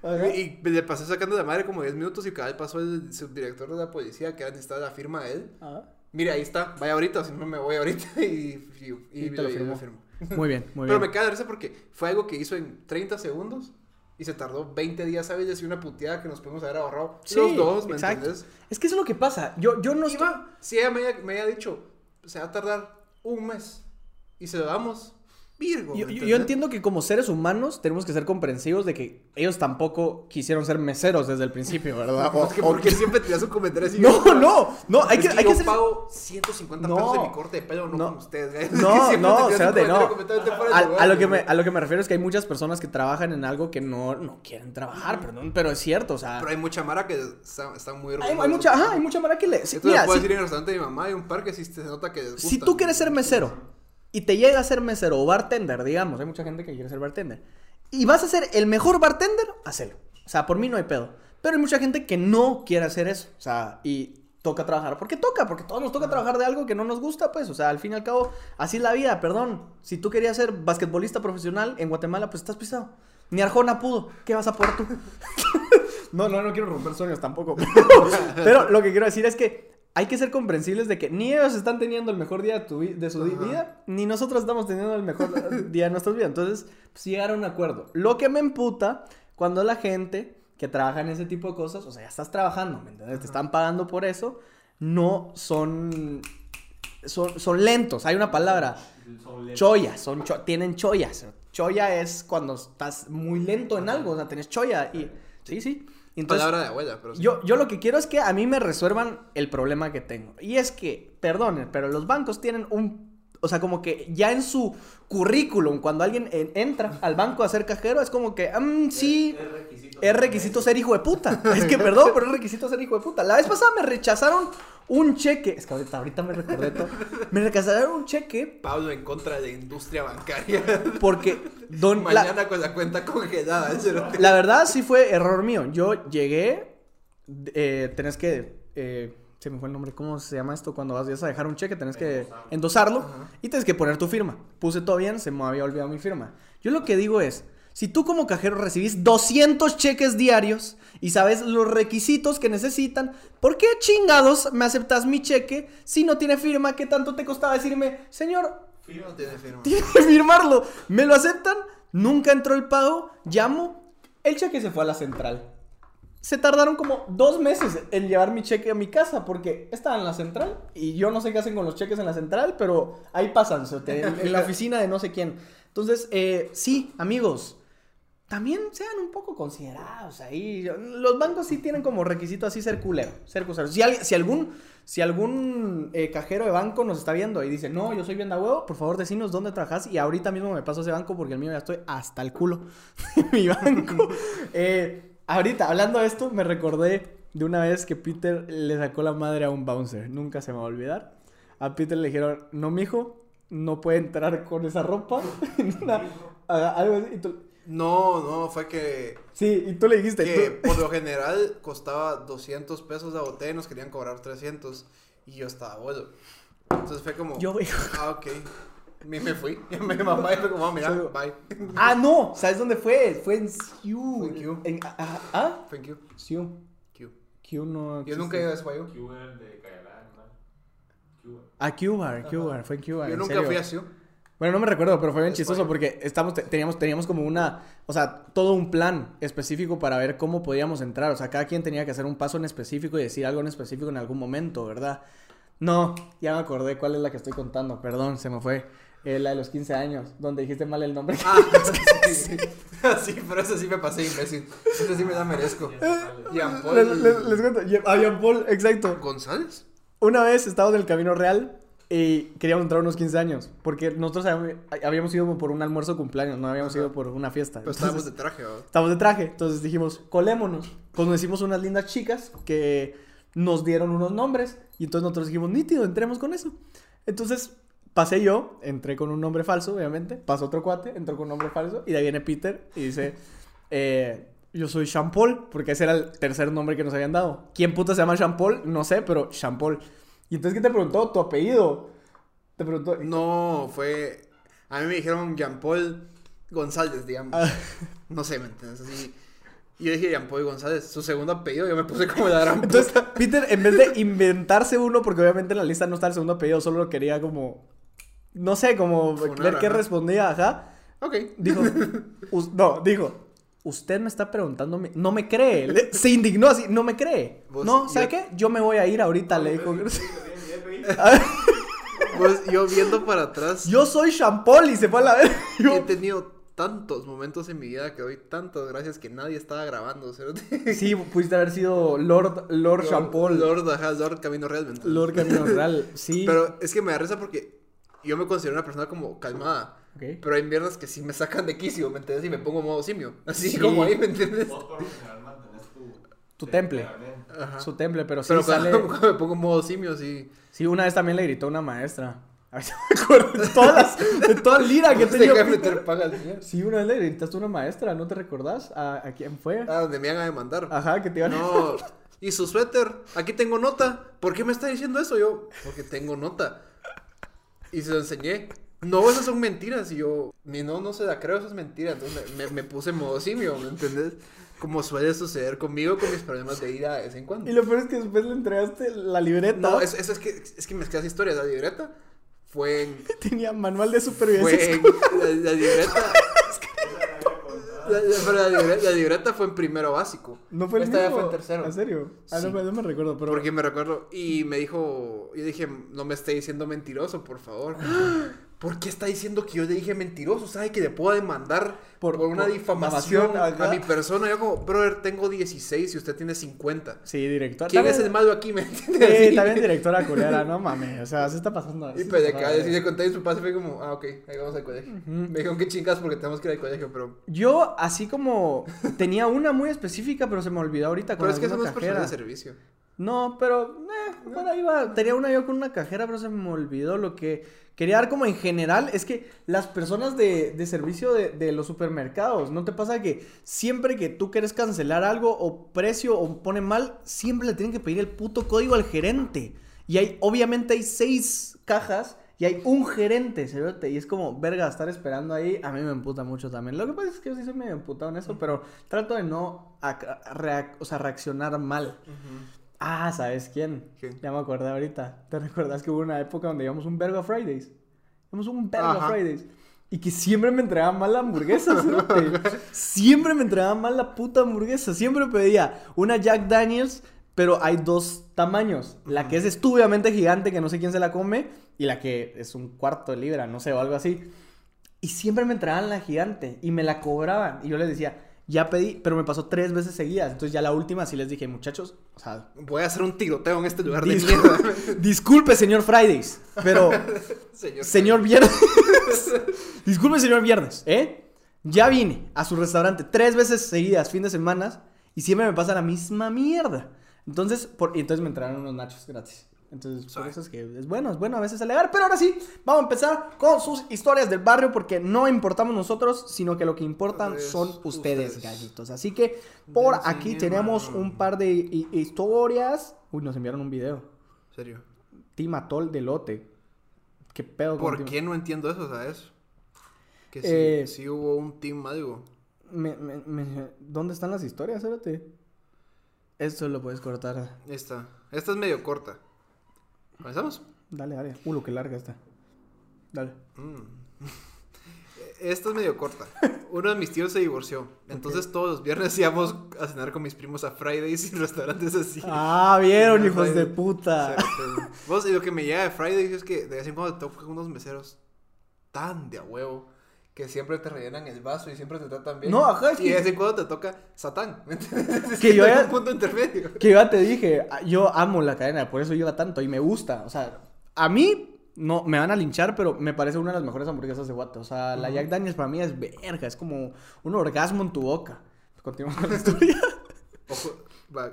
Ajá. Y le pasé sacando de madre como 10 minutos y cada vez pasó el subdirector de la policía que necesitaba la firma de él. Ah. Mire, ahí está, vaya ahorita, si no me voy ahorita y, y, Y te lo y firmó. firmo. Muy bien, muy Pero bien. me queda de risa porque fue algo que hizo en 30 segundos y se tardó 20 días hábiles y una puteada que nos podemos haber ahorrado Sí, los dos, ¿me exacto. entiendes? Es que eso es lo que pasa. Yo, yo no estoy- Iba, si ella me, me haya dicho, se va a tardar un mes y se lo damos, Virgo. Yo, entiendo que como seres humanos tenemos que ser comprensivos de que ellos tampoco quisieron ser meseros desde el principio, ¿verdad? O- Es que o- porque siempre tiras un comentario así. No, no, no, hay Es que, que hay yo que ser... pago 150 No. pesos de mi corte de pelo, no, No. con ustedes. güey. No, no, te espérate, no. A, lo que me, a lo que me refiero es que hay muchas personas que trabajan en algo que no, no quieren trabajar, perdón, pero es cierto, o sea... Pero hay mucha mara que está- muy Hay, hay mucha, ajá, hay mucha mara que le... sí, Esto mira, si- decir en el restaurante de mi mamá, hay un par que sí se nota que les gusta. Si tú quieres ser mesero y te llega a ser mesero o bartender, digamos, hay mucha gente que quiere ser bartender, y vas a ser el mejor bartender, hacelo. O sea, por mí no hay pedo. Pero hay mucha gente que no quiere hacer eso. O sea, y toca trabajar. porque toca? Porque todos nos toca trabajar de algo que no nos gusta, pues. O sea, al fin y al cabo, así es la vida, perdón. Si tú querías ser basquetbolista profesional en Guatemala, pues estás pisado. Ni Arjona pudo. ¿Qué vas a poder tú? no, no, no quiero romper sueños tampoco. Pero, pero lo que quiero decir es que hay que ser comprensibles de que ni ellos están teniendo el mejor día de, tu vi- de su Ajá. vida, ni nosotros estamos teniendo el mejor día de nuestras vidas. Entonces, pues llegar a un acuerdo. Lo que me emputa cuando la gente que trabajan ese tipo de cosas, o sea, ya estás trabajando, ¿me entiendes? Te están pagando por eso, no son, son, son lentos, hay una palabra, Son lentos. choya, son cho- tienen choyas. Choya es cuando estás muy lento en algo, o sea, tenés choya y sí, sí. Entonces, Palabra de abuela, pero sí. yo, yo lo que quiero es que a mí me resuelvan el problema que tengo. Y es que, perdonen, pero los bancos tienen un... O sea, como que ya en su currículum, cuando alguien en- entra al banco a ser cajero, es como que, mm, sí, Es requisito. es requisito ser hijo de puta. Es que, perdón, pero es requisito ser hijo de puta. La vez pasada me rechazaron un cheque. Es que ahorita, ahorita me recordé todo. Me rechazaron un cheque Pablo en contra de la industria bancaria. porque don, la- Mañana con la cuenta congelada. La verdad sí fue error mío. Yo llegué, eh, tenés que, eh, se me fue el nombre, ¿cómo se llama esto? Cuando vas a dejar un cheque, tenés que endosarlo y tienes que poner tu firma. Puse todo bien, se me había olvidado mi firma. Yo lo que digo es, si tú como cajero recibís 200 cheques diarios y sabes los requisitos que necesitan, ¿por qué chingados me aceptas mi cheque si no tiene firma? ¿Qué tanto te costaba decirme, señor, No tiene firma. tiene que firmarlo. Me lo aceptan, nunca entró el pago, llamo, el cheque se fue a la central. Se tardaron como dos meses en llevar mi cheque a mi casa porque estaba en la central y yo no sé qué hacen con los cheques en la central, pero ahí pasan, en, en la oficina de no sé quién. Entonces, eh, sí, amigos, también sean un poco considerados ahí. Los bancos sí tienen como requisito así ser culero, ser culero. Si, alguien- si algún, si algún eh, cajero de banco nos está viendo y dice, no, yo soy bien de huevo, por favor decinos dónde trabajas y ahorita mismo me paso a ese banco porque el mío ya estoy hasta el culo mi banco. Eh, ahorita, hablando de esto, me recordé de una vez que Peter le sacó la madre a un bouncer. Nunca se me va a olvidar. A Peter le dijeron, no, mijo, no puede entrar con esa ropa. Una- haga algo así. Y No, no, fue que, Sí, y tú le dijiste. que tú- por lo general costaba 200 pesos la botella y nos querían cobrar 300 y yo estaba bueno. Entonces fue como, Yo, hijo. ah, ok. Me, me fui. Mi mamá fue como, "Ah, mira, Soy- bye. Ah, no, ¿sabes dónde fue? Fue en Sioux. Fue en Q. En- ah, ah, ah, Thank you. Sioux. Q. Q no. Yo nunca he ido a ese país. Cuba de Cayalá, ¿no? Cuba. A Cuba, Cuba, fue en Cuba. Yo en nunca serio. fui a Sioux. Bueno, no me recuerdo, pero fue bien chistoso porque estamos, te- teníamos, teníamos como una, o sea, todo un plan específico para ver cómo podíamos entrar. O sea, cada quien tenía que hacer un paso en específico y decir algo en específico en algún momento, ¿verdad? No, ya me acordé cuál es la que estoy contando, perdón, se me fue. Eh, la de los 15 años, donde dijiste mal el nombre. Ah, sí, sí. sí, pero eso sí me pasé imbécil. Eso sí me la merezco. Jean Paul les, les- les cuento, Ye- a Jean Paul, exacto. González. Una vez estábamos en el Camino Real y queríamos entrar unos 15 años, porque nosotros habíamos, ido por un almuerzo cumpleaños, no habíamos ido por una fiesta. Pero Entonces- estábamos de traje, ¿verdad? Estamos de traje, entonces dijimos, colémonos. Conocimos unas lindas chicas que nos dieron unos nombres y entonces nosotros dijimos, nítido, entremos con eso. Entonces pasé yo, entré con un nombre falso, obviamente, pasó otro cuate, entró con un nombre falso y de ahí viene Peter y dice, eh, yo soy Jean Paul, porque ese era el tercer nombre que nos habían dado. ¿Quién puta se llama Jean Paul? No sé, pero Jean Paul. Y entonces, ¿qué te preguntó? Tu apellido. Te preguntó. No, fue. A mí me dijeron Jean Paul González, digamos. Ah. No sé, ¿me entiendes? Así. Y yo dije Jean Paul González, su segundo apellido, yo me puse como la gran Entonces. Peter, en vez de inventarse uno, porque obviamente en la lista no está el segundo apellido, solo quería como. No sé, como ver qué respondía, ajá. Ok. Dijo. no, dijo. Usted me está preguntando. No me cree. Le- se indignó así. No me cree. No, ¿sabe yo- qué? Yo me voy a ir ahorita, le dijo. Pues yo viendo para atrás, Yo soy Champol y se fue a la vez. he tenido tantos momentos en mi vida que doy tantas gracias que nadie estaba grabando. ¿cierto? Sí, pudiste haber sido Lord, Lord, Champol. Lord, Lord, ajá, Lord Camino Real. ¿me entiendes? Camino Real. Sí. Pero es que me da risa porque yo me considero una persona como calmada. Pero hay mierdas que sí me sacan de quicio, ¿me entiendes? Y me pongo modo simio. Así Sí. como ahí, ¿me entiendes? Vos por lo general mantenés tu... Tu temple. Ajá. Su temple, pero sí Pero sale. cuando, cuando me pongo modo simio, sí. Sí, una vez también le gritó una maestra. A ver si me acuerdo de todas las, de toda lira que tenía. deja meter paga al señor. Sí, una vez le gritaste a una maestra, ¿no te recordás? ¿A, a quién fue? Ah, donde me van a demandar. Ajá, que te iban a... No. Y su suéter, aquí tengo nota. ¿Por qué me está diciendo eso? Yo, porque tengo nota. Y se lo enseñé. No, esas son mentiras. Y yo, ni no, no se la creo, eso es mentira. Entonces me, me, puse modo simio, ¿me entendés? Como suele suceder conmigo con mis problemas de ira de vez en cuando. Y lo peor es que después le entregaste la libreta. No, eso, eso es que es que mezclas historias. La libreta fue en. Tenía manual de supervivencia. Fue en. La, la libreta. La, la- pero la libre- la libreta fue en primero básico. No fue el Esta ya fue en tercero. ¿En serio? Ah, no, Sí. me- no me recuerdo, pero. Porque me recuerdo. Y me dijo. Yo dije, no me esté diciendo mentiroso, por favor. ¿Por qué está diciendo que yo le dije mentiroso? ¿Sabe que le puedo demandar por, Por- una por difamación a mi persona? Yo, como, brother, tengo 16 y usted tiene 50. Sí, director. ¿Quién También- es el malo aquí? ¿Me entiendes? Sí, Así. también directora coreana, no mames. O sea, se está pasando. Y se pues de acá, y le conté y su padre fue como, ah, ok, ahí vamos al colegio. Me dijeron que chingas porque tenemos que ir al colegio, pero. Yo, así como. Tenía una muy específica, pero se me olvidó ahorita con Pero es que personal cajera. de servicio. No, pero eh, por ahí va. Tenía una yo con una cajera, pero se me olvidó. Lo que quería dar como en general es que las personas de, de servicio de, de los supermercados, ¿no te pasa que siempre que tú quieres cancelar algo o precio o pone mal, siempre le tienen que pedir el puto código al gerente? Y hay, obviamente hay seis cajas y hay un gerente, ¿cerote? Y es como, verga, estar esperando ahí, a mí me emputa mucho también. Lo que pasa es que yo sí soy medio emputado en eso, pero trato de no o sea, reaccionar mal. Ah, ¿sabes quién? ¿Quién? Ya me acordé ahorita. ¿Te recuerdas que hubo una época donde íbamos un vergo a Fridays? Íbamos un vergo a. Fridays. Y que siempre me entregaban mal la hamburguesa. Siempre me entregaban mal la puta hamburguesa. Siempre pedía una Jack Daniels, pero hay dos tamaños. La que es estúpidamente gigante, que no sé quién se la come, y la que es un cuarto de libra, no sé, o algo así. Y siempre me entregaban la gigante y me la cobraban. Y yo les decía, ya pedí, pero me pasó tres veces seguidas. Entonces ya la última sí les dije, muchachos, o sea, Voy a hacer un tiroteo en este lugar de mierda. Disculpe, señor Fridays, pero Señor. señor Viernes. Disculpe, señor Viernes, ¿eh? Ya vine a su restaurante tres veces seguidas, fin de semana, y siempre me pasa la misma mierda. Entonces, por... entonces me entraron unos nachos gratis. Entonces, por eso es que es bueno, es bueno a veces alegar. Pero ahora sí, vamos a empezar con sus historias del barrio, porque no importamos nosotros, sino que lo que importan son ustedes, ustedes. gallitos. Así que por Dense aquí tenemos mano. un par de hi- historias. Uy, nos enviaron un video. serio. Team Atol de Lote. ¿Qué pedo con ¿Por qué no entiendo eso, sabes? Que sí, Eh, sí hubo un team algo. Me- me- me- ¿Dónde están las historias? Espérate. Esto lo puedes cortar. Esta. Esta es medio corta. ¿Comenzamos? Dale, dale. Uh, lo que larga está. Dale. Mm. Esta es medio corta. Uno de mis tíos se divorció. Entonces todos los viernes íbamos a cenar con mis primos a Fridays y restaurantes así. Ah, vieron, hijos de puta. Vos, y lo que me llega de Fridays es que de vez en cuando te tocan unos meseros tan de a huevo que siempre te rellenan el vaso y siempre te tratan bien. No, ajá, es Y que- de vez en cuando te toca Satán. ¿me entiendes? Es Que yo ya- un punto intermedio. Que yo ya te dije, ah, yo amo la cadena, por eso llega tanto y me gusta. O sea, a mí no me van a linchar, pero me parece una de las mejores hamburguesas de Guate. O sea, la Jack Daniels para mí es verga, es como un orgasmo en tu boca. Continuamos con la historia. Ojo,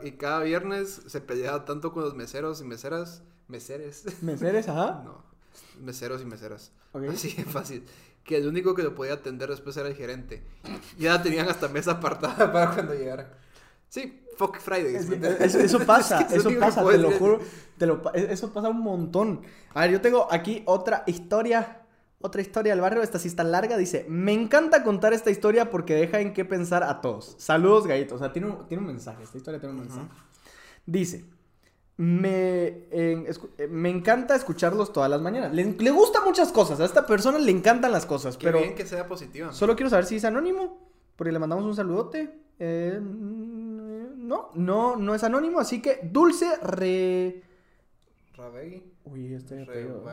y cada viernes se peleaba tanto con los meseros y meseras. Meseres. ¿Meseres, ajá? No, meseros y meseras. Ok. Así de fácil. Que el único que lo podía atender después era el gerente. Ya tenían hasta mesa apartada para cuando llegaran. Sí, fuck Fridays. Eso, eso pasa, Es que eso pasa, te lo juro, te lo eso pasa un montón. A ver, yo tengo aquí otra historia, otra historia del barrio, esta sí está larga, dice, me encanta contar esta historia porque deja en qué pensar a todos. Saludos, gallitos, o sea, tiene un, tiene un mensaje, esta historia tiene un mensaje. Dice, me, eh, me encanta escucharlos todas las mañanas. Le, le gustan muchas cosas, a esta persona le encantan las cosas, Qué pero... bien que sea positiva. Solo quiero saber si es anónimo, porque le mandamos un saludote. Eh, no, no, no es anónimo, así que Dulce Re... Rabegui. Uy, este apellido,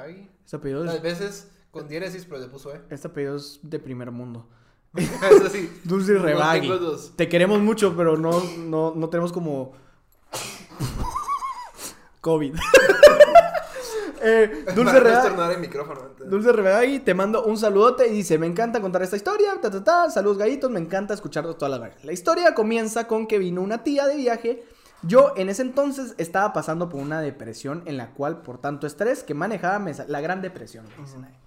este apellido es, veces con diéresis, pero le puso E. este apellido es de primer mundo. es así. Dulce Rebagui. Te queremos mucho, pero no, no, no tenemos como... COVID. Eh, Dulce entonces. Dulce Rebagui te mando un saludote y dice, me encanta contar esta historia, ta, ta, ta, saludos gallitos, me encanta escucharlos todas las veces. La historia comienza con que vino una tía de viaje. Yo en ese entonces estaba pasando por una depresión en la cual por tanto estrés que manejaba me la gran depresión. le dicen ahí.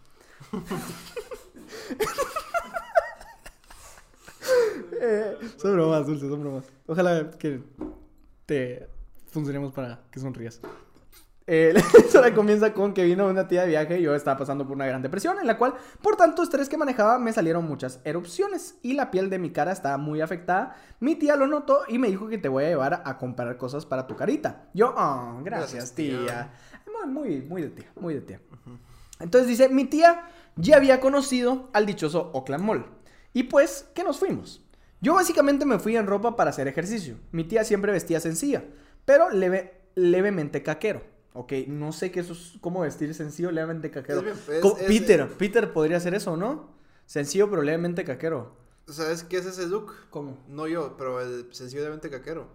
Eh, son bromas, Dulce, son bromas. Ojalá que te funcionemos para que sonrías. Eh, la historia comienza con que vino una tía de viaje y yo estaba pasando por una gran depresión en la cual, por tanto estrés que manejaba, me salieron muchas erupciones y la piel de mi cara estaba muy afectada. Mi tía lo notó y me dijo que te voy a llevar a comprar cosas para tu carita. Yo, oh, gracias, Gracias, tía. tía. Muy, muy, muy de tía, muy de tía. Entonces dice, mi tía ya había conocido al dichoso Oakland Mall. Y pues, que nos fuimos. Yo básicamente me fui en ropa para hacer ejercicio. Mi tía siempre vestía sencilla, pero leve, levemente caquero. Ok, no sé qué eso es, cómo vestir sencillo, levemente caquero. Es bien, es- Co- es- Peter, Peter podría hacer eso, ¿no? Sencillo, pero levemente caquero. ¿Sabes qué es ese look? ¿Cómo? No yo, pero el sencillamente caquero.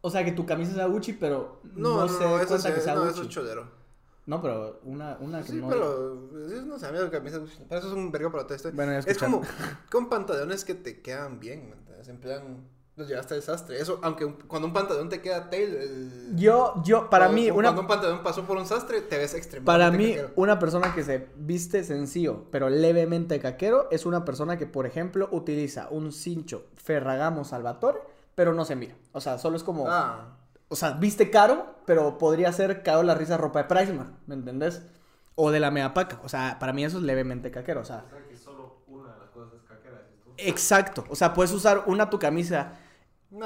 O sea, que tu camisa sea Gucci, pero No, no, no, se no, eso, cuenta es, que sea no, Gucci. eso es cholero. No, pero una, una que Sí, no... pero sí, no sé, a mí la camisa Para eso es un vergo para todo esto. Bueno, ya es como con pantalones que te quedan bien, ¿me entiendes? En plan, los llevaste a desastre. Eso, aunque un- cuando un pantalón te queda tail, el- Yo, yo, para cuando- mí, una... Cuando un pantalón pasó por un sastre, te ves extremadamente Para mí, caquero. una persona que se viste sencillo, pero levemente caquero, es una persona que, por ejemplo, utiliza un cincho Ferragamo Salvatore, pero no se mira. O sea, solo es como... Ah, O sea, viste caro, pero podría ser caro la risa ropa de Pricemark, ¿me entendés? O de la Meapaca. O sea, para mí eso es levemente caquero. O sea, O sea que solo una de las cosas es caquera, exacto. O sea, puedes usar una tu camisa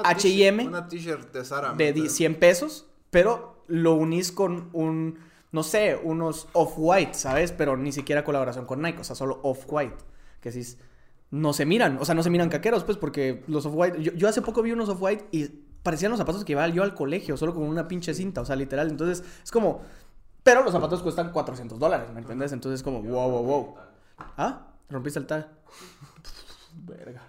H&M Una t-shirt de Sara. ¿me de di- entiendes? 100 pesos, pero lo unís con un, no sé, unos off-white, ¿sabes? Pero ni siquiera colaboración con Nike, o sea, solo off-white. Que si no se miran, o sea, no se miran caqueros, pues, porque los off-white. Yo, yo hace poco vi unos off-white y parecían los zapatos que iba yo al colegio, solo con una pinche cinta, o sea, literal. Entonces, es como. Pero los zapatos cuestan 400 dólares, ¿me entiendes? Entonces, es como, wow, wow, wow. ¿Ah? ¿Rompiste el tag? Verga.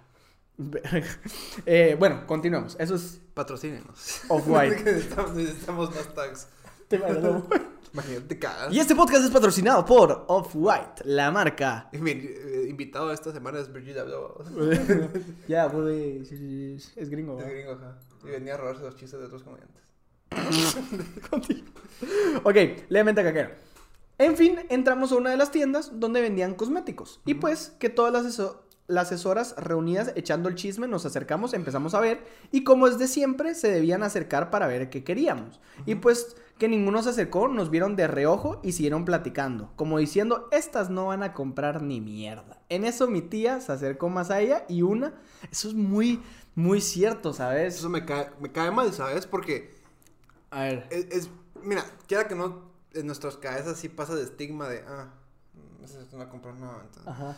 Eh, bueno, continuemos. Eso es Patrocínenos. off-white. necesitamos, necesitamos más tags. Te Imagínate cagas. Y este podcast es patrocinado por Off-White, la marca. Mi eh, invitado esta semana es Virgil Abloh. ya, sí, es gringo. Es gringo, ajá. Y venía a robarse los chistes de otros comediantes. ok, levemente caquero. En fin, entramos a una de las tiendas donde vendían cosméticos. Y pues, que todas las, las asesoras reunidas echando el chisme, nos acercamos, empezamos a ver. Y como es de siempre, se debían acercar para ver qué queríamos. Y pues, que ninguno se acercó, nos vieron de reojo y siguieron platicando. Como diciendo, estas no van a comprar ni mierda. En eso mi tía se acercó más a ella y una... Eso es muy, muy cierto, ¿sabes? Eso me cae, me cae mal, ¿sabes? Porque A ver. es, es- mira, quiera que no, en nuestras cabezas sí pasa de estigma de, ah, esas no va a comprar nada. entonces. Ajá.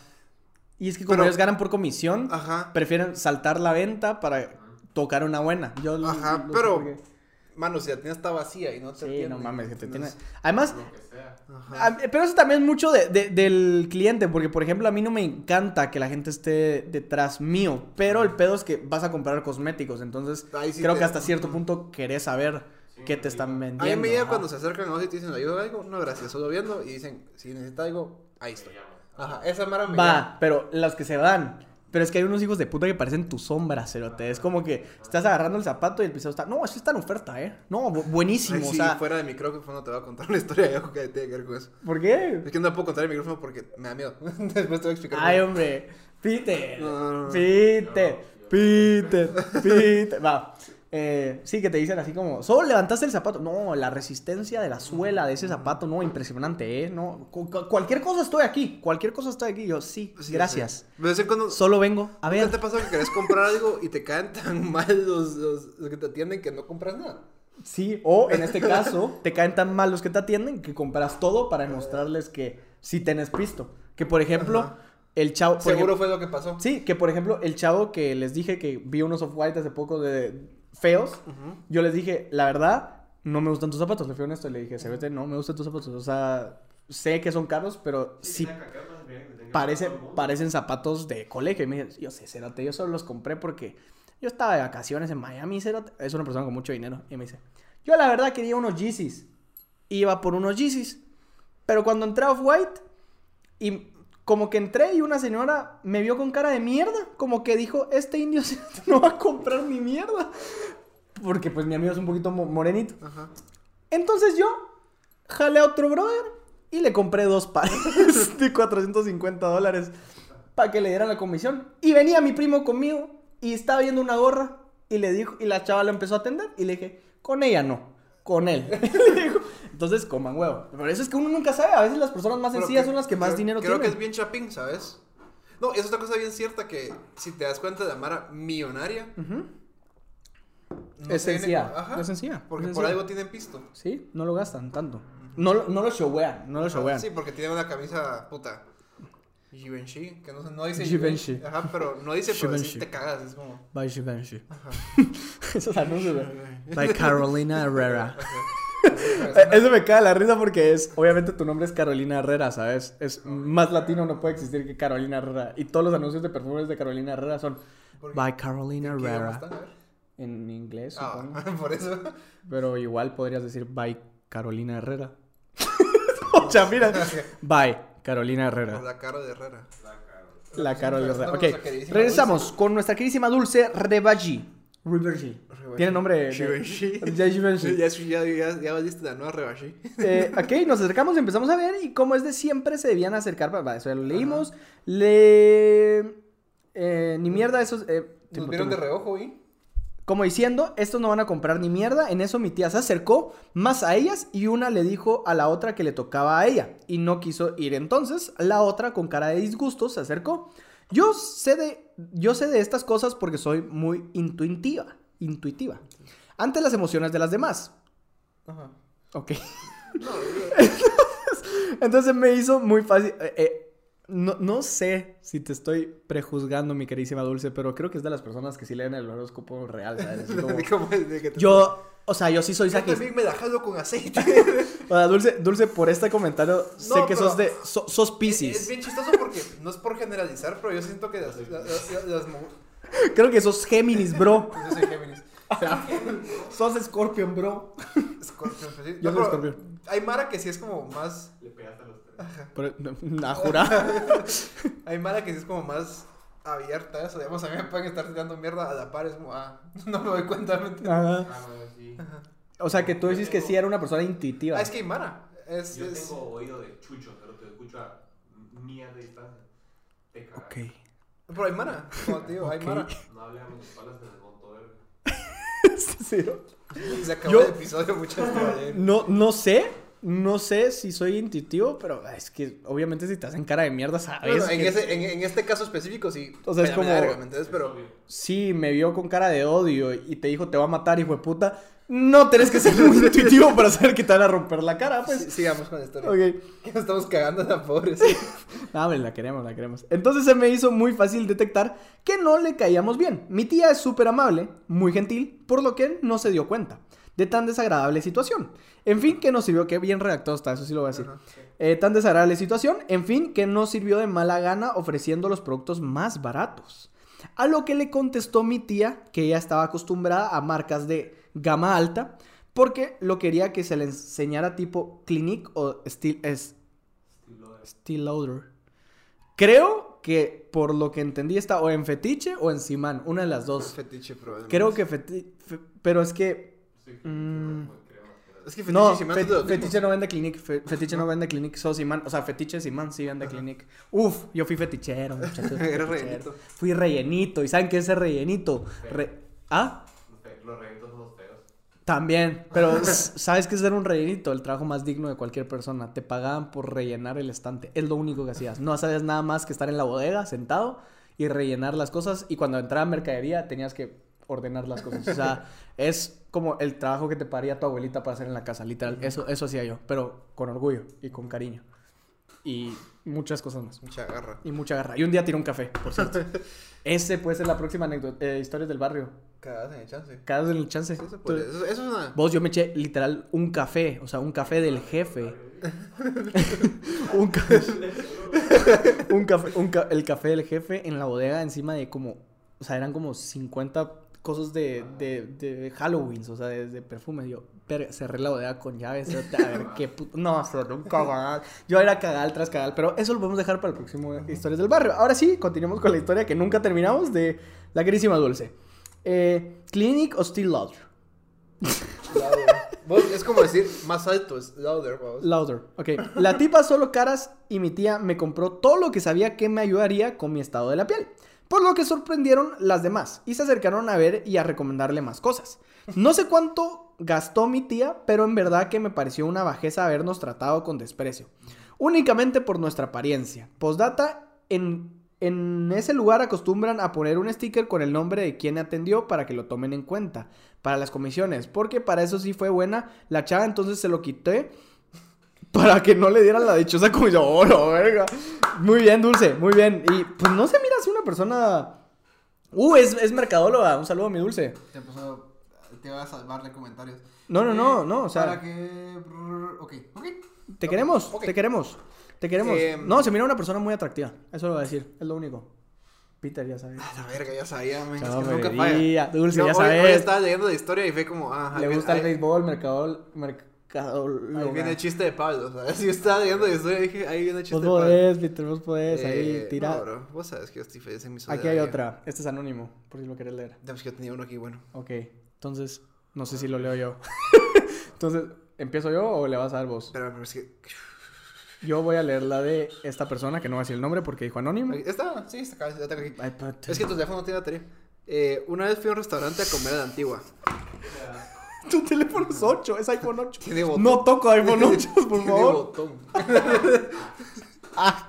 Y es que como Pero- ellos ganan por comisión, Ajá. prefieren saltar la venta para tocar una buena. Yo lo- Ajá, lo pero- porque- Mano, si la tienda está vacía y no te Sí, atienden, no mames, que te tiene... Además, Lo que sea. Ajá. a- pero eso también es mucho de- de- del cliente, porque por ejemplo a mí no me encanta que la gente esté detrás mío, pero el pedo es que vas a comprar cosméticos, entonces Ahí sí creo te- que hasta cierto punto querés saber qué te están vendiendo. A mí me llega cuando se acercan a vos y te dicen, ¿le ayudo en algo? No, gracias, solo viendo. Y dicen, si necesita algo, ahí estoy. Ajá, esa mara me Va, pero los que se van. Pero es que hay unos hijos de puta que parecen tu sombra, cerote. Es como que estás agarrando el zapato y el pisado está. No, eso está en oferta, ¿eh? No, bu- buenísimo. Ay, o sí, sea, fuera de micrófono te voy a contar una historia de algo que tiene que ver con eso. ¿por qué? Es que no puedo contar el micrófono porque me da miedo. Después te voy a explicar. Ay, cómo. hombre. Peter. No, no, no. Peter. Peter. Peter. Va. Eh, sí, que te dicen así como, solo levantaste el zapato. No, la resistencia de la suela de ese zapato, no, impresionante, ¿eh? No, cu- cu- cualquier cosa estoy aquí, cualquier cosa estoy aquí. Yo, sí, Sí, gracias. sí. Cuando. Solo vengo a ¿Nunca ver. te pasa que querés comprar algo y te caen tan mal los, los, los que te atienden que no compras nada? Sí, o en este caso, te caen tan mal los que te atienden que compras todo para demostrarles que sí tenés pisto. Que por ejemplo, Ajá. el chavo. Seguro ejemplo- fue lo que pasó. Sí, que por ejemplo, el chavo que les dije que vi unos off-white hace poco de feos, yo les dije, la verdad, no me gustan tus zapatos. Le fui honesto y le dije, se no me gustan tus zapatos. O sea, sé que son caros, pero sí parece, parecen zapatos de colegio. Y me dice, yo sé, Cerote, yo solo los compré porque yo estaba de vacaciones en Miami, Cerote. Es una persona con mucho dinero. Y me dice, yo la verdad quería unos Yeezys. Iba por unos Yeezys. Pero cuando entré a Off-White y como que entré y una señora me vio con cara de mierda. Como que dijo, este indio no va a comprar mi mierda. Porque pues mi amigo es un poquito mo- morenito. Ajá. Entonces yo jalé a otro brother y le compré dos pares de 450 dólares para que le dieran la comisión. Y venía mi primo conmigo y estaba viendo una gorra y le dijo, y la chava la empezó a atender y le dije, con ella no, con él. Entonces coman huevo. Por eso es que uno nunca sabe, a veces las personas más sencillas que- son las que más creo- dinero Creo que tienen. es bien chapín, ¿sabes? No, es otra cosa bien cierta que si te das cuenta de la Mara millonaria. Ujú. no Es sencilla, Ajá. es sencilla, Porque es por algo tienen pisto. Sí, no lo gastan tanto. No, lo- no lo showean, no lo showean. Sí, porque tienen una camisa puta. Givenchy, que no, no dice Givenchy. Ajá, pero no dice, pero Givenchy. te cagas, es como... By Givenchy. Esos anuncios, güey. By Carolina Herrera. Eh, Eso me cae la risa porque es, obviamente tu nombre es Carolina Herrera, ¿sabes? Es más latino no puede existir que Carolina Herrera. Y todos los anuncios de perfumes de Carolina Herrera son ¿Por By Carolina ¿Qué idioma Herrera. están? A ver. En inglés, Ah, supongo. por eso. Pero igual podrías decir By Carolina Herrera. o sea, mira. By Carolina Herrera. la cara de Herrera. La Carolina Herrera. Regresamos Ok, regresamos con nuestra queridísima dulce Rebaji. Rebaji. Tiene nombre. de- Givenchy. Ya. Ya, ya, ya, ya valiste la nueva Rebashi. Eh, ok, nos acercamos, empezamos a ver y como es de siempre se debían acercar, va, eso ya lo leímos, le... eh, ni mierda esos... eh, Nos vieron de reojo, ¿y? como diciendo, estos no van a comprar ni mierda, en eso mi tía se acercó más a ellas y una le dijo a la otra que le tocaba a ella y no quiso ir entonces, la otra con cara de disgusto se acercó. Yo sé de, yo sé de estas cosas porque soy muy intuitiva, intuitiva, ante las emociones de las demás. Ajá. Ok. entonces, entonces me hizo muy fácil. eh, eh, no, no sé si te estoy prejuzgando, mi queridísima Dulce, pero creo que es de las personas que sí leen el horóscopo real, ¿sabes? Así como- ¿Cómo es de que te- Yo, o sea, yo sí soy Yo saquis. también me la jalo con aceite. O sea, Dulce, Dulce, por este comentario, sé que pero- sos de. so- sos Es Pisces. bien chistoso porque no es por generalizar, pero yo siento que las, las, las- las mu- Creo que sos Géminis, bro. Yo soy Géminis. sos Scorpion, bro. Scorpio, pues sí. Yo No, soy pero Scorpio. Hay Mara que sí es como más. Le pegaste a los tres. Pero, no, a jurar. Hay Mara que sí es como más abierta eso. Digamos, a mí me pueden estar tirando mierda a la par. Es como, ah, no me doy cuenta. ¿me entiendes? Ajá. Ah, no, sí. O sea, que tú dices que sí era una persona intuitiva. Ah, es que hay Mara. Es, Yo es- tengo oído de chucho, pero te escucho a millas de distancia. Te cagas. Ok. Pero hay Mara. Como te digo, hay Ok. Mara. No hablé a mis espaldas montón verga. Sí. Y se acabó Yo- el episodio, muchas gracias. No, no sé, no sé si soy intuitivo, pero es que obviamente si te hacen cara de mierda, sabes. Bueno, en, que ese, en, en este caso específico sí. O sea, es como- verga, ¿me entiendes? Es Pero. Sí, me vio con cara de odio y te dijo te va a matar, hijo de puta. No tenés que ser muy intuitivo para saber que te van a romper la cara, pues. sí- sigamos con la historia. Ok. Que nos estamos cagando a la pobre. sí. No, hombre, la queremos, la queremos. Entonces se me hizo muy fácil detectar que no le caíamos bien. Mi tía es súper amable, muy gentil, por lo que no se dio cuenta de tan desagradable situación. En fin, que nos sirvió, que bien redactado está, eso sí lo voy a decir. Ajá, Eh, tan desagradable situación, en fin, que no sirvió de mala gana ofreciendo los productos más baratos. A lo que le contestó mi tía que ella estaba acostumbrada a marcas de gama alta porque lo quería que se le enseñara tipo Clinique o Steel, es, Steel Lauder. Creo que por lo que entendí está o en Fetiche o en Simán, una de las dos. Fetiche, probablemente. Creo que Fetiche, pero es que... Sí, mm, Es que fetiche no, y Fe- Fetiche no vende Clinique, Fe- Fetiche no vende Clinique, solo Simán, o sea, Fetiche Simán sí vende Clinique. Uf, yo fui fetichero, muchachos. fui Eres rellenito. Fui rellenito, ¿y saben qué es ese rellenito? Re- ¿Ah? Los reguitos son los feos. También, pero ¿sabes qué es ser un rellenito? El trabajo más digno de cualquier persona. Te pagaban por rellenar el estante, es lo único que hacías. No hacías nada más que estar en la bodega sentado y rellenar las cosas y cuando entraba mercadería tenías que ordenar las cosas. O sea, es como el trabajo que te pagaría tu abuelita para hacer en la casa, literal. Eso, eso hacía yo, pero con orgullo y con cariño. Y muchas cosas más. Mucha garra. Y mucha garra. Y un día tiré un café, por cierto. Ese puede ser la próxima anécdota, eh, historias del barrio. Cagadas en el chance. Cada en el chance. Eso, puede- eso, eso es una. Vos, yo me eché literal un café, o sea, un café del jefe. un, ca- un café, un ca- el café del jefe en la bodega encima de como, o sea, eran como 50 cosas de, de, de Halloween, o sea, de, de perfumes. Yo verga, cerré la bodega con llaves, a ver qué puto, no, o sea, un cagal. Yo era cagal tras cagal, pero eso lo podemos dejar para el próximo Historias del Barrio. Ahora sí, continuamos con la historia que nunca terminamos de la querísima Dulce. Eh, Clinic o Lauder. Louder. Vos, es como decir más alto, es louder, vamos. Louder. Ok. La tipa solo caras y mi tía me compró todo lo que sabía que me ayudaría con mi estado de la piel. Por lo que sorprendieron las demás y se acercaron a ver y a recomendarle más cosas. No sé cuánto gastó mi tía, pero en verdad que me pareció una bajeza habernos tratado con desprecio. Únicamente por nuestra apariencia. Postdata, en, en ese lugar acostumbran a poner un sticker con el nombre de quien atendió para que lo tomen en cuenta para las comisiones. Porque para eso sí fue buena la chava, entonces se lo quité para que no le dieran la dichosa comisión. ¡Oh, la verga! Muy bien, Dulce, muy bien. Y pues no se mira una persona. Uh, es, es mercadóloga. Un saludo a mi Dulce. Te puso, te voy a salvarle comentarios. No, no, no, no, o sea- Para que... Ok, ok. Te queremos, te queremos. Te queremos. Eh, no, se mira una persona muy atractiva. Eso lo voy a decir. Es lo único. Peter, ya sabes. A la verga, ya sabía, men, es que No, nunca falla. Dulce, No, ya hoy, hoy sabes. estaba leyendo la historia y fue como, ah, Le gusta el viene- ahí- béisbol, mercadóloga. Ahí viene el chiste de Pablo, ¿sabes? Yo estaba leyendo la historia y dije, ahí viene el chiste Vos de Pablo. podés, Peter, vos podés. ahí, Eh, tira. No, bro, vos sabes que yo estoy feliz en mi Aquí soledad hay ya. otra. Este es anónimo, por si lo querés leer. Ya, pues que yo tenía uno aquí, bueno. Ok, entonces, no sé si lo leo yo. entonces, ¿empiezo yo o le vas a dar vos? Pero, pero es que... Yo voy a leer la de esta persona, que no voy a decir el nombre porque dijo anónimo. Esta, sí, está acá, tengo aquí. Ay. Es que tu teléfono no tiene batería. Eh, una vez fui a un restaurante a comer a la antigua. Tu teléfono es 8, es iPhone 8. Tiene botón. No toco iPhone 8, por Tiene favor. botón. Ah,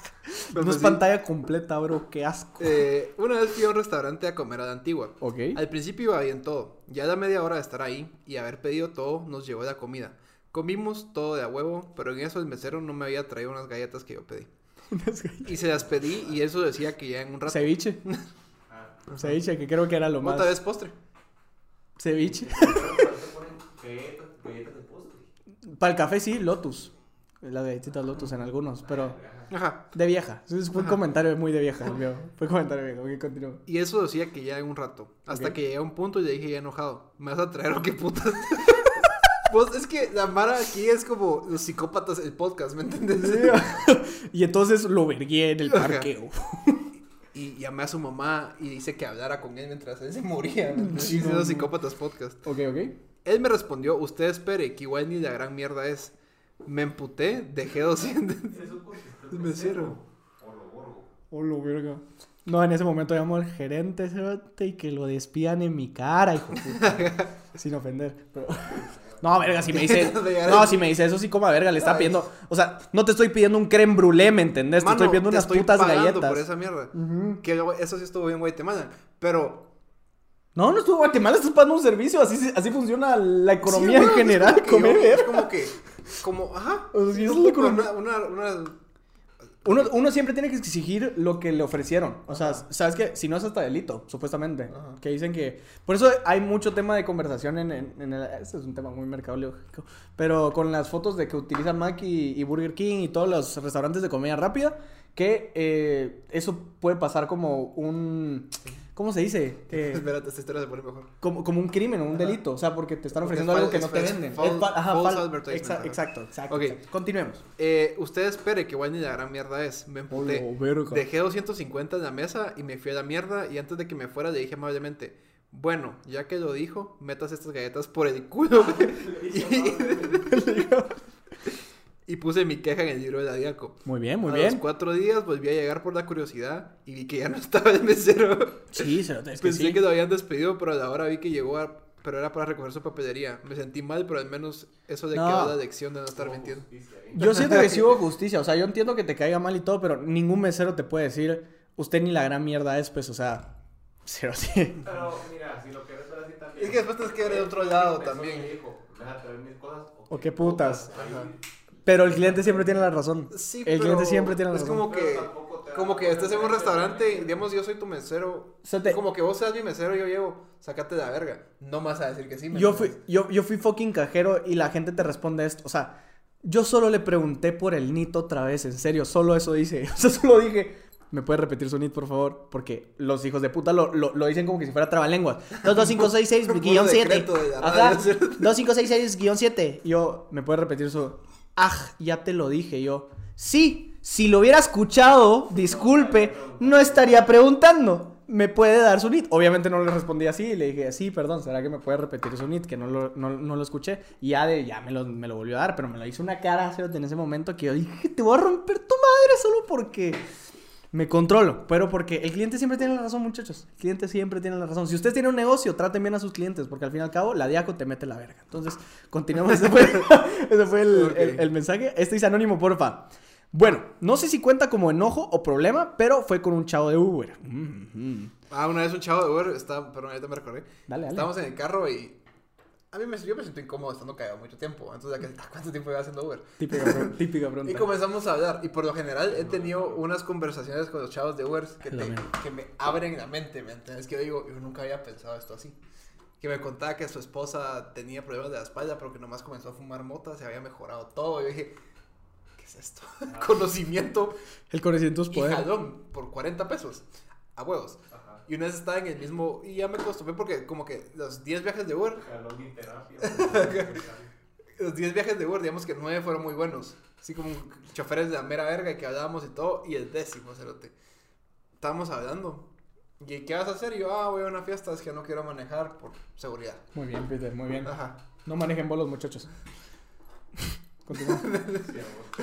no es sí. pantalla completa, bro, qué asco. Eh, una vez fui a un restaurante a comer a la antigua. Ok. Al principio iba bien todo. Ya a la media hora de estar ahí y haber pedido todo, nos llevó la comida. Comimos todo de a huevo, pero en eso el mesero no me había traído unas galletas que yo pedí. Y se las pedí y eso decía que ya en un rato. Ceviche. Ceviche, que creo que era lo más. Otra vez postre. Ceviche. Galletas, galletas de postre. Para el café sí, Lotus. Las galletitas Lotus en algunos, pero Ajá. de vieja. Eso fue un Ajá. comentario muy de vieja, el mío. Fue comentario viejo. Ok, continúo. Y eso decía que ya en un rato. Hasta que llegué a un punto y le dije ya enojado. ¿Me vas a traer o qué putas? Pues es que la Mara aquí es como los psicópatas del podcast, ¿me entiendes? y entonces lo vergué en el parqueo. Y llamé a su mamá y dice que hablara con él mientras él se moría. ¿me? Sí, Dice no, los no. psicópatas podcast. Ok, ok. Él me respondió, usted espere, que igual ni la gran mierda es. Me emputé, dejé 200. Eso consiste El mesero. Borgo, borgo. Hola, verga. No, en ese momento llamo al gerente y que lo despidan en mi cara, hijo puta. Sin ofender, pero... No, verga, si me dice... No, si me dice eso, sí como a verga, le está pidiendo... O sea, no te estoy pidiendo un creme brûlée, ¿me entendés? te estoy pidiendo te unas estoy putas galletas. por esa mierda. Ujú. Que luego- eso sí estuvo bien Guatemala. Pero No, no estuvo Guatemala, estás pagando un servicio. Así, así funciona la economía Sí, en general. Como, que comer yo- es verga. como que. Como, ajá. O sea, es. Una, una, una- Uno, uno siempre tiene que exigir lo que le ofrecieron. O sea, sabes que si no es hasta delito, supuestamente. Ajá. Que dicen que. Por eso hay mucho tema de conversación en, en, en el. Este es un tema muy mercadológico. Pero con las fotos de que utilizan Mac y, y Burger King y todos los restaurantes de comida rápida. Que eh, eso puede pasar como un. ¿Cómo se dice? Eh, Espérate, esta historia se pone mejor. como, como un crimen o un delito. O sea, porque te están ofreciendo es algo que no te venden. false- ajá, false fal- advertisement, exa- ajá. Exacto, exacto, Ok. exacto. Continuemos. Eh, usted espere, que ni la gran mierda es. Me emputé. Hola, verga. Dejé 250 en la mesa y me fui a la mierda. Y antes de que me fuera, le dije amablemente: Bueno, ya que lo dijo, metas estas galletas por el culo. y, y puse mi queja en el libro de la Diaco. Muy bien, muy a bien. los cuatro días volví a llegar por la curiosidad y vi que ya no estaba el mesero. Sí, se- que Pensé sí. que lo habían despedido, pero a la hora vi que llegó, a- pero era para recoger su papelería. Me sentí mal, pero al menos eso le No. quedó la lección de no estar mintiendo. Yo siento que sí hubo justicia. O sea, yo entiendo que te caiga mal y todo, pero ningún mesero te puede decir, usted ni la gran mierda es, pues, o sea, cero sí. Pero mira, si lo quieres ver así también. Es que después tienes que ver el otro lado también. y me dijo, "Deja traer mis cosas. O qué putas. Ahí, Pero el cliente siempre tiene la razón. Sí, el pero cliente siempre tiene la es razón. como que, como que la estés en un de restaurante y digamos yo soy tu mesero. O sea, te- Como que vos seas mi mesero y yo llevo, sácate la verga. No vas a decir que sí. ¿me Yo fui, yo, yo fui fucking cajero y la gente te responde esto. O sea, yo solo le pregunté por el NIT otra vez, en serio, solo eso dice. O sea, solo dije, ¿me puede repetir su NIT, por favor? Porque los hijos de puta lo, lo, lo dicen como que si fuera trabalenguas. 22566-7. decreto de la Ajá. radio. 2566-7. Y Yo, ¿me puede repetir su. Ah, ya te lo dije. Yo, sí, si lo hubiera escuchado, disculpe, no estaría preguntando. ¿Me puede dar su NIT? Obviamente no le respondí así. y Le dije, sí, perdón, ¿será que me puede repetir su NIT? Que no lo, no, no lo escuché. Y ya, de, ya me, lo, me lo volvió a dar, pero me lo hizo una cara en ese momento que yo dije, te voy a romper tu madre solo porque me controlo. Pero porque el cliente siempre tiene la razón, muchachos. El cliente siempre tiene la razón. Si ustedes tienen un negocio, traten bien a sus clientes, porque al fin y al cabo, la Diaco te mete la verga. Entonces, continuamos. Ese fue, ese fue el, Ok. el- el mensaje. Este es anónimo, porfa. Bueno, no sé si cuenta como enojo o problema, pero fue con un chavo de Uber. Mm, mm. Ah, una vez un chavo de Uber, estaba, perdón, ahorita me recordé. Dale, dale. Estábamos en el carro y A mí me, yo me siento incómodo estando callado mucho tiempo. Entonces, ¿a qué- a ¿cuánto tiempo iba haciendo Uber? Típica, típica pregunta. Y comenzamos a hablar. Y por lo general he tenido unas conversaciones con los chavos de Uber que, te- que me abren la mente, ¿me entiendes? Que yo digo, yo nunca había pensado esto así. Que me contaba que su esposa tenía problemas de la espalda, pero que nomás comenzó a fumar mota, se había mejorado todo. Yo dije, ¿qué es esto? Conocimiento El conocimiento es y poder. jalón por 40 pesos. A huevos. Y una vez estaba en el mismo. Y ya me acostumbré porque, como que los 10 viajes de Uber, los 10 viajes de Uber, digamos que 9 fueron muy buenos. Así como choferes de la mera verga y que hablábamos y todo. Y el décimo, cerote. Estábamos hablando. ¿Y qué vas a hacer? Y yo, ah, voy a una fiesta, es que no quiero manejar por seguridad. Muy bien, Peter, muy bien. Ajá. No manejen bolos, muchachos. Continúa.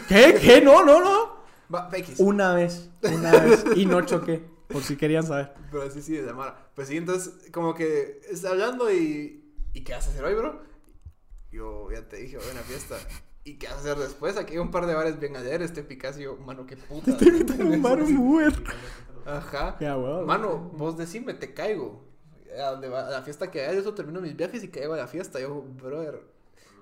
¿Qué? ¿Qué? No, no, no. Va. Una vez, una vez. Y no choqué, por si querían saber. Pero sí, sí, de llamar. Pues sí, entonces, como que está hablando y. ¿Y qué vas a hacer hoy, bro? Yo ya te dije, voy a una fiesta. ¿Y qué vas a hacer después? Aquí hay un par de bares bien ayer, este Picasso, mano, qué puta. Te invitan a bar, un Uber. Ajá. Mano, vos decime, te caigo. A, donde va- a la fiesta que hay, eso termino mis viajes y caigo a la fiesta. Yo, brother,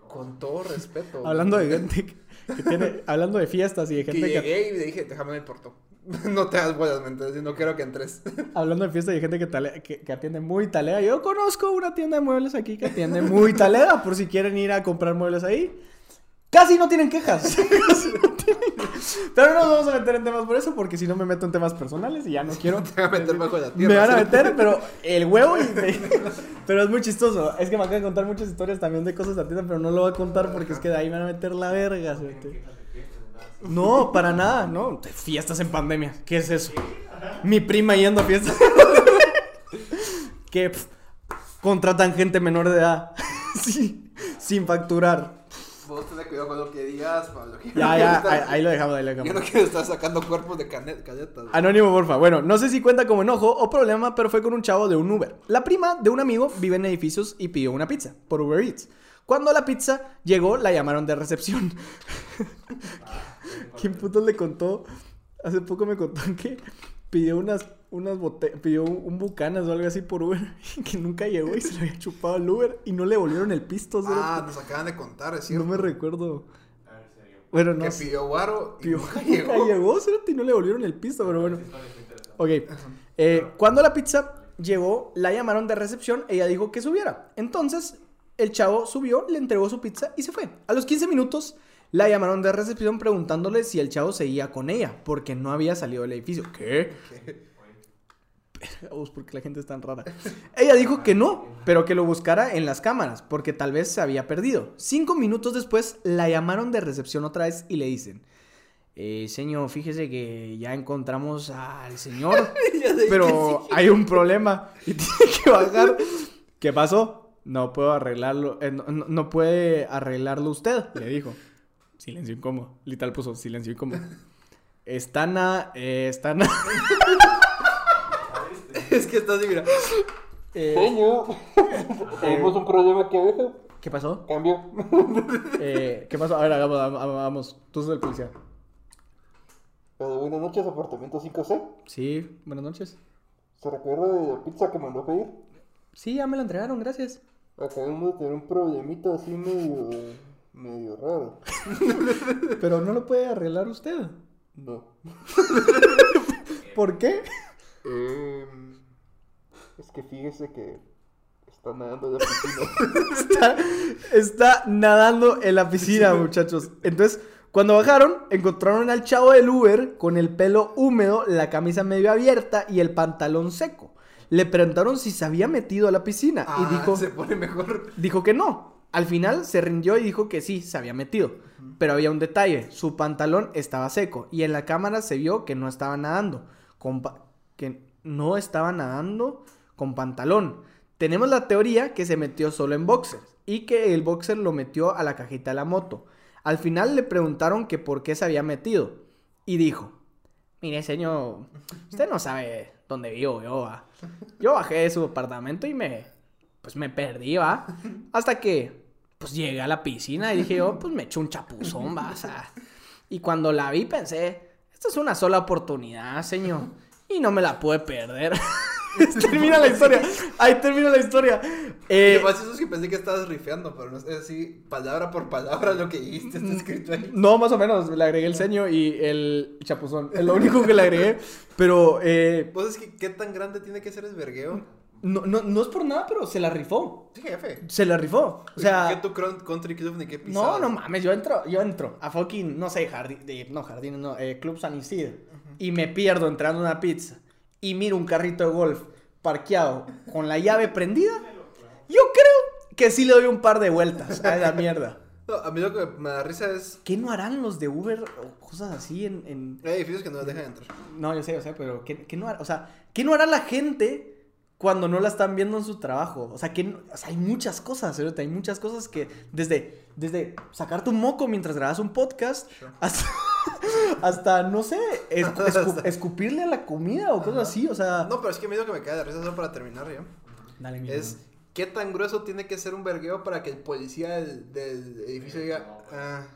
con todo respeto. Hablando de gente que, que tiene, hablando de fiestas y de Que gente que, llegué y le dije, déjame el portón. no te das bolas, ¿me entiendes? No quiero que entres. hablando de fiestas y de gente que, tale- que, que atiende muy talea. Yo conozco una tienda de muebles aquí que atiende muy talea, por si quieren ir a comprar muebles ahí. Casi no tienen quejas. Casi no tienen- Pero no nos vamos a meter en temas por eso, porque si no me meto en temas personales y ya no quiero. Te voy a meter bajo la tierra. Me van a meter, pero el huevo y me- Pero es muy chistoso. Es que me acaban de contar muchas historias también de cosas de tienda, pero no lo voy a contar porque es que de ahí me van a meter la verga. ¿sí? No, para nada, no. Fiestas en pandemia. ¿Qué es eso? Mi prima yendo a fiestas. que contratan gente menor de edad. Sí, sin facturar. Vos tenés cuidado con lo que digas, Pablo. Ya, ya, estar- ahí, ahí lo dejamos, ahí lo Yo no dejamos. quiero estar sacando cuerpos de cane- canetas. Anónimo, porfa. Bueno, no sé si cuenta como enojo o problema, pero fue con un chavo de un Uber. La prima de un amigo vive en edificios y pidió una pizza por Uber Eats. Cuando la pizza llegó, la llamaron de recepción. ¿Quién putos le contó? Hace poco me contó que pidió unas, unas botellas, pidió un, un bucanas o algo así por Uber que nunca llegó y se lo había chupado el Uber y no le volvieron el pisto. ¿sí? Ah, nos acaban de contar, es no cierto. me recuerdo. A ver, serio. Bueno, no Que pidió guaro y Pidió- nunca nunca llegó. cerote, y no le volvieron el pisto, pero bueno. Ok. Eh, cuando la pizza llegó, la llamaron de recepción. Ella dijo que subiera. Entonces, el chavo subió, le entregó su pizza y se fue. A los 15 minutos, la llamaron de recepción preguntándole si el chavo seguía con ella, porque no había salido del edificio. ¿Qué? Vos, porque la gente es tan rara. Ella dijo que no, pero que lo buscara en las cámaras, porque tal vez se había perdido. Cinco minutos después, la llamaron de recepción otra vez y le dicen: eh, Señor, fíjese que ya encontramos al señor, pero hay un problema y tiene que bajar. ¿Qué pasó? No puedo arreglarlo, eh, no puede arreglarlo usted, le dijo. Silencio incómodo. Literal puso silencio incómodo. Están a. eh, están a. Es que estás así, mira. eh, Tenemos un problema que deja. ¿Qué pasó? Cambio. Eh, ¿Qué pasó? A ver, hagamos, hagamos, vamos. Tú sos el policía. buenas noches, apartamento 5C. Sí, buenas noches. ¿Se recuerda de la pizza que mandó a pedir? Sí, ya me la entregaron, gracias. Acabamos de tener un problemita así medio. Medio raro. Pero no lo puede arreglar usted. No. ¿Por qué? Em, es que fíjese que está nadando en la piscina. Está, está nadando en la piscina, muchachos. Entonces, cuando bajaron, encontraron al chavo del Uber con el pelo húmedo, la camisa medio abierta y el pantalón seco. Le preguntaron si se había metido a la piscina Ah, y dijo, se pone mejor. dijo que no. Al final se rindió y dijo que sí, se había metido. Pero había un detalle, su pantalón estaba seco y en la cámara se vio que no estaba nadando. Con que no estaba nadando con pantalón. Tenemos la teoría que se metió solo en boxers y que el boxer lo metió a la cajita de la moto. Al final le preguntaron que por qué se había metido y dijo, mire señor, usted no sabe dónde vivo yo, va. Yo bajé de su apartamento y me, pues me perdí, va. Hasta que, pues llegué a la piscina y dije yo, pues me eché un chapuzón, va. O sea, y cuando la vi pensé, esta es una sola oportunidad, señor. Y no me la pude perder. termina la historia. Ahí termina la historia. Eh, Lo más chistoso es que pensé que estabas rifeando, pero no es así, palabra por palabra lo que dijiste está escrito ahí. no, más o menos. Le agregué el ceño y el chapuzón. Es lo único que le agregué. Pero eh, Pues es que, ¿qué tan grande tiene que ser el vergueo? No, no, no es por nada, pero se la rifó. Sí, jefe. Se la rifó. O sea. ¿Qué tu country club ni qué No, pisada? no mames, yo entro, yo entro a fucking, no sé, jardín, de- no, jardín, no, eh, Club San Isidro. Y me pierdo entrando a una pizza. Y miro un carrito de golf parqueado con la llave prendida. Yo creo que sí le doy un par de vueltas a la mierda. No, a mí lo que me da risa es. ¿Qué no harán los de Uber o cosas así en... en- Hay edificios que no nos dejan entrar. No, yo sé, yo sé, pero ¿qué, qué no hará? O sea, ¿qué no hará la gente cuando no la están viendo en su trabajo? O sea, que o sea, hay muchas cosas, ¿cierto? Hay muchas cosas que desde, desde sacar tu moco mientras grabas un podcast hasta, hasta no sé, escu- escu- escupirle a la comida o cosas así, o sea... No, pero es que me digo que me cae de risa solo para terminar ya. Dale, mi Es. ¿Qué tan grueso tiene que ser un vergueo para que el policía del, del edificio diga. Ah,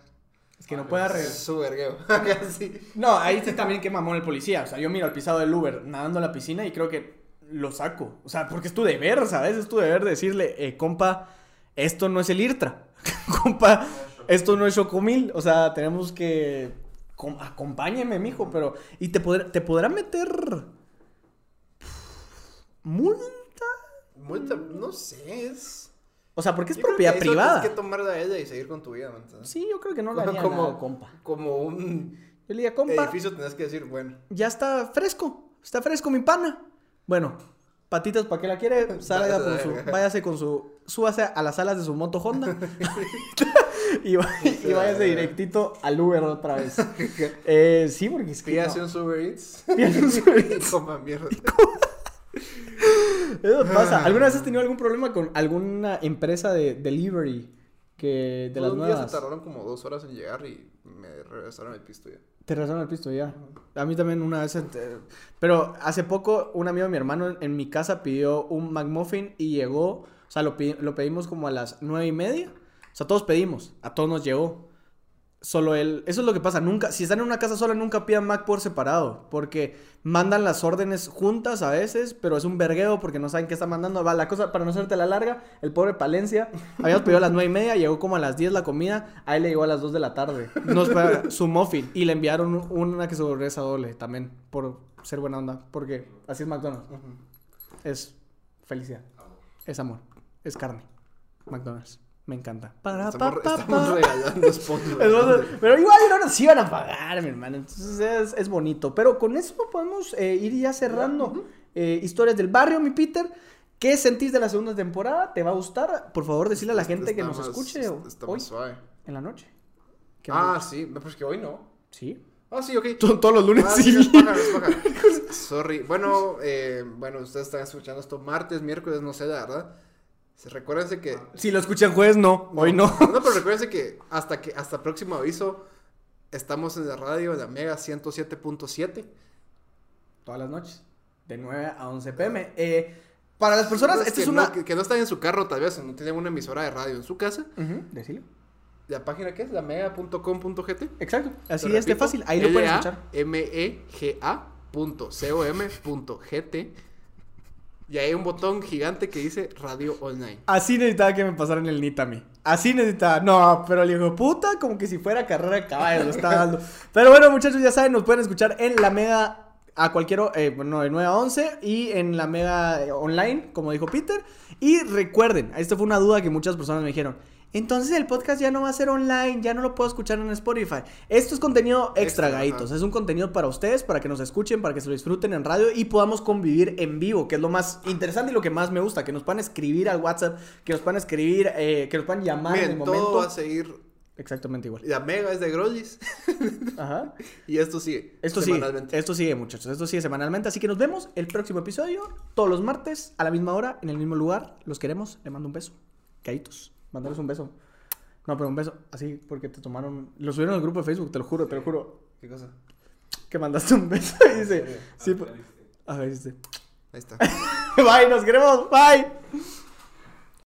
Es que no pueda re- es su vergueo? No, ahí sí también que mamón el policía. O sea, yo miro al pisado del Uber nadando en la piscina y creo que lo saco. O sea, porque es tu deber, ¿sabes? Es tu deber decirle, eh, compa, esto no es el IRTRA. compa, esto no es Chocomil. O sea, tenemos que. com- acompáñeme, mijo, pero. Y te, podrá, te podrá meter. multa. Multa, no sé, es. O sea, porque es Yo creo propiedad que privada. Tienes que tomarla a ella y seguir con tu vida. Sí, yo creo que no le haría como, nada, compa. como un Yo le diría, compa. edificio tenés que decir, bueno. ya está fresco, está fresco mi pana. Bueno, patitas, ¿para qué la quiere? Salga la su, váyase con su, súbase a las alas de su moto Honda y, y váyase directito al Uber otra vez. Eh, sí, porque es que Pídase no. un Uber Eats. Pídase un Uber Eats. coma mierda. Eso pasa. ¿Alguna vez has tenido algún problema con alguna empresa de delivery que de las un día se tardaron como dos horas en llegar y me regresaron el pisto ya. Te regresaron el pisto ya. A mí también una vez. eh, Pero hace poco un amigo de mi hermano en, mi casa pidió un McMuffin y llegó. O sea, lo, lo pedimos como a las nueve y media. O sea, todos pedimos. A todos nos llegó. Solo él. Eso es lo que pasa. Nunca. Si están en una casa sola, nunca pidan Mac por separado. Porque mandan las órdenes juntas a veces. Pero es un vergueo porque no saben qué está mandando. Va, la cosa, para no hacerte la larga, el pobre Palencia. Habíamos pedido a las nueve y media. Llegó como a las 10 la comida. A él le llegó a las 2 de la tarde. Nos fue su muffin. Y le enviaron una que regresa doble también. Por ser buena onda. Porque así es McDonald's. Es felicidad. Es amor. Es carne. McDonald's. Me encanta. Para, Estamos, pa, pa, estamos pa. regalando sponsors. Entonces, pero igual no nos iban a pagar, mi hermano. Entonces es, es bonito. Pero con eso podemos eh, ir ya cerrando. Eh, historias del barrio, mi Peter. ¿Qué sentís de la segunda temporada? ¿Te va a gustar? Por favor, decirle a la gente que nos más- escuche Está hoy, más suave. en la noche. ¿Qué Ah, sí, pues que hoy no. sí. Ah, sí, ok. To- Todos los lunes Ah, sí. sí, es paja, es paja. Sorry. Bueno, eh, bueno, ustedes están escuchando esto martes, miércoles, no sé, la verdad. Se- Recuérdense que. Si lo escuchan jueves, no. Hoy no. No, pero recuérdense que hasta que hasta próximo aviso estamos en la radio en la Mega 107.7. Todas las noches. De 9 a 11 pm. Eh, para las personas, esta que es una... no, que, que no están en su carro, tal vez, no tienen una emisora de radio en su casa. Decilo. ¿La página qué es? La mega.com.gt. Exacto. Así es de repito, fácil. Ahí lo pueden escuchar. L-A-M-E-G-A punto C-O-M punto G-T. Y hay un botón gigante que dice Radio Online. Así necesitaba que me pasaran el NIT a mí. Así necesitaba. No, pero hijo de puta, como que si fuera carrera de caballos, lo está dando. Pero bueno, muchachos, ya saben, nos pueden escuchar en la Mega a cualquier, eh, bueno, de 9 a 11 y en la Mega eh, online, como dijo Peter. Y recuerden, esto fue una duda que muchas personas me dijeron. Entonces el podcast ya no va a ser online, ya no lo puedo escuchar en Spotify. Esto es contenido extra, Extra, gaitos. ajá. Es un contenido para ustedes, para que nos escuchen, para que se lo disfruten en radio y podamos convivir en vivo, que es lo más interesante y lo que más me gusta. Que nos puedan escribir al WhatsApp, que nos puedan escribir, eh, que nos puedan llamar en el momento. todo va a seguir. Exactamente igual. La Mega es de Grollis. Ajá. Y esto sigue. Esto sigue, semanalmente. esto sigue, muchachos. Esto sigue semanalmente. Así que nos vemos el próximo episodio, todos los martes, a la misma hora, en el mismo lugar. Los queremos. Le mando un beso. Caitos. Mandarles un beso. No, pero un beso. Así, porque te tomaron. Lo subieron al grupo de Facebook, te lo juro, te lo juro. ¿Qué cosa? Que mandaste un beso y dice. Sí, pues. A ver, dice. Ahí está. Bye, nos queremos. Bye.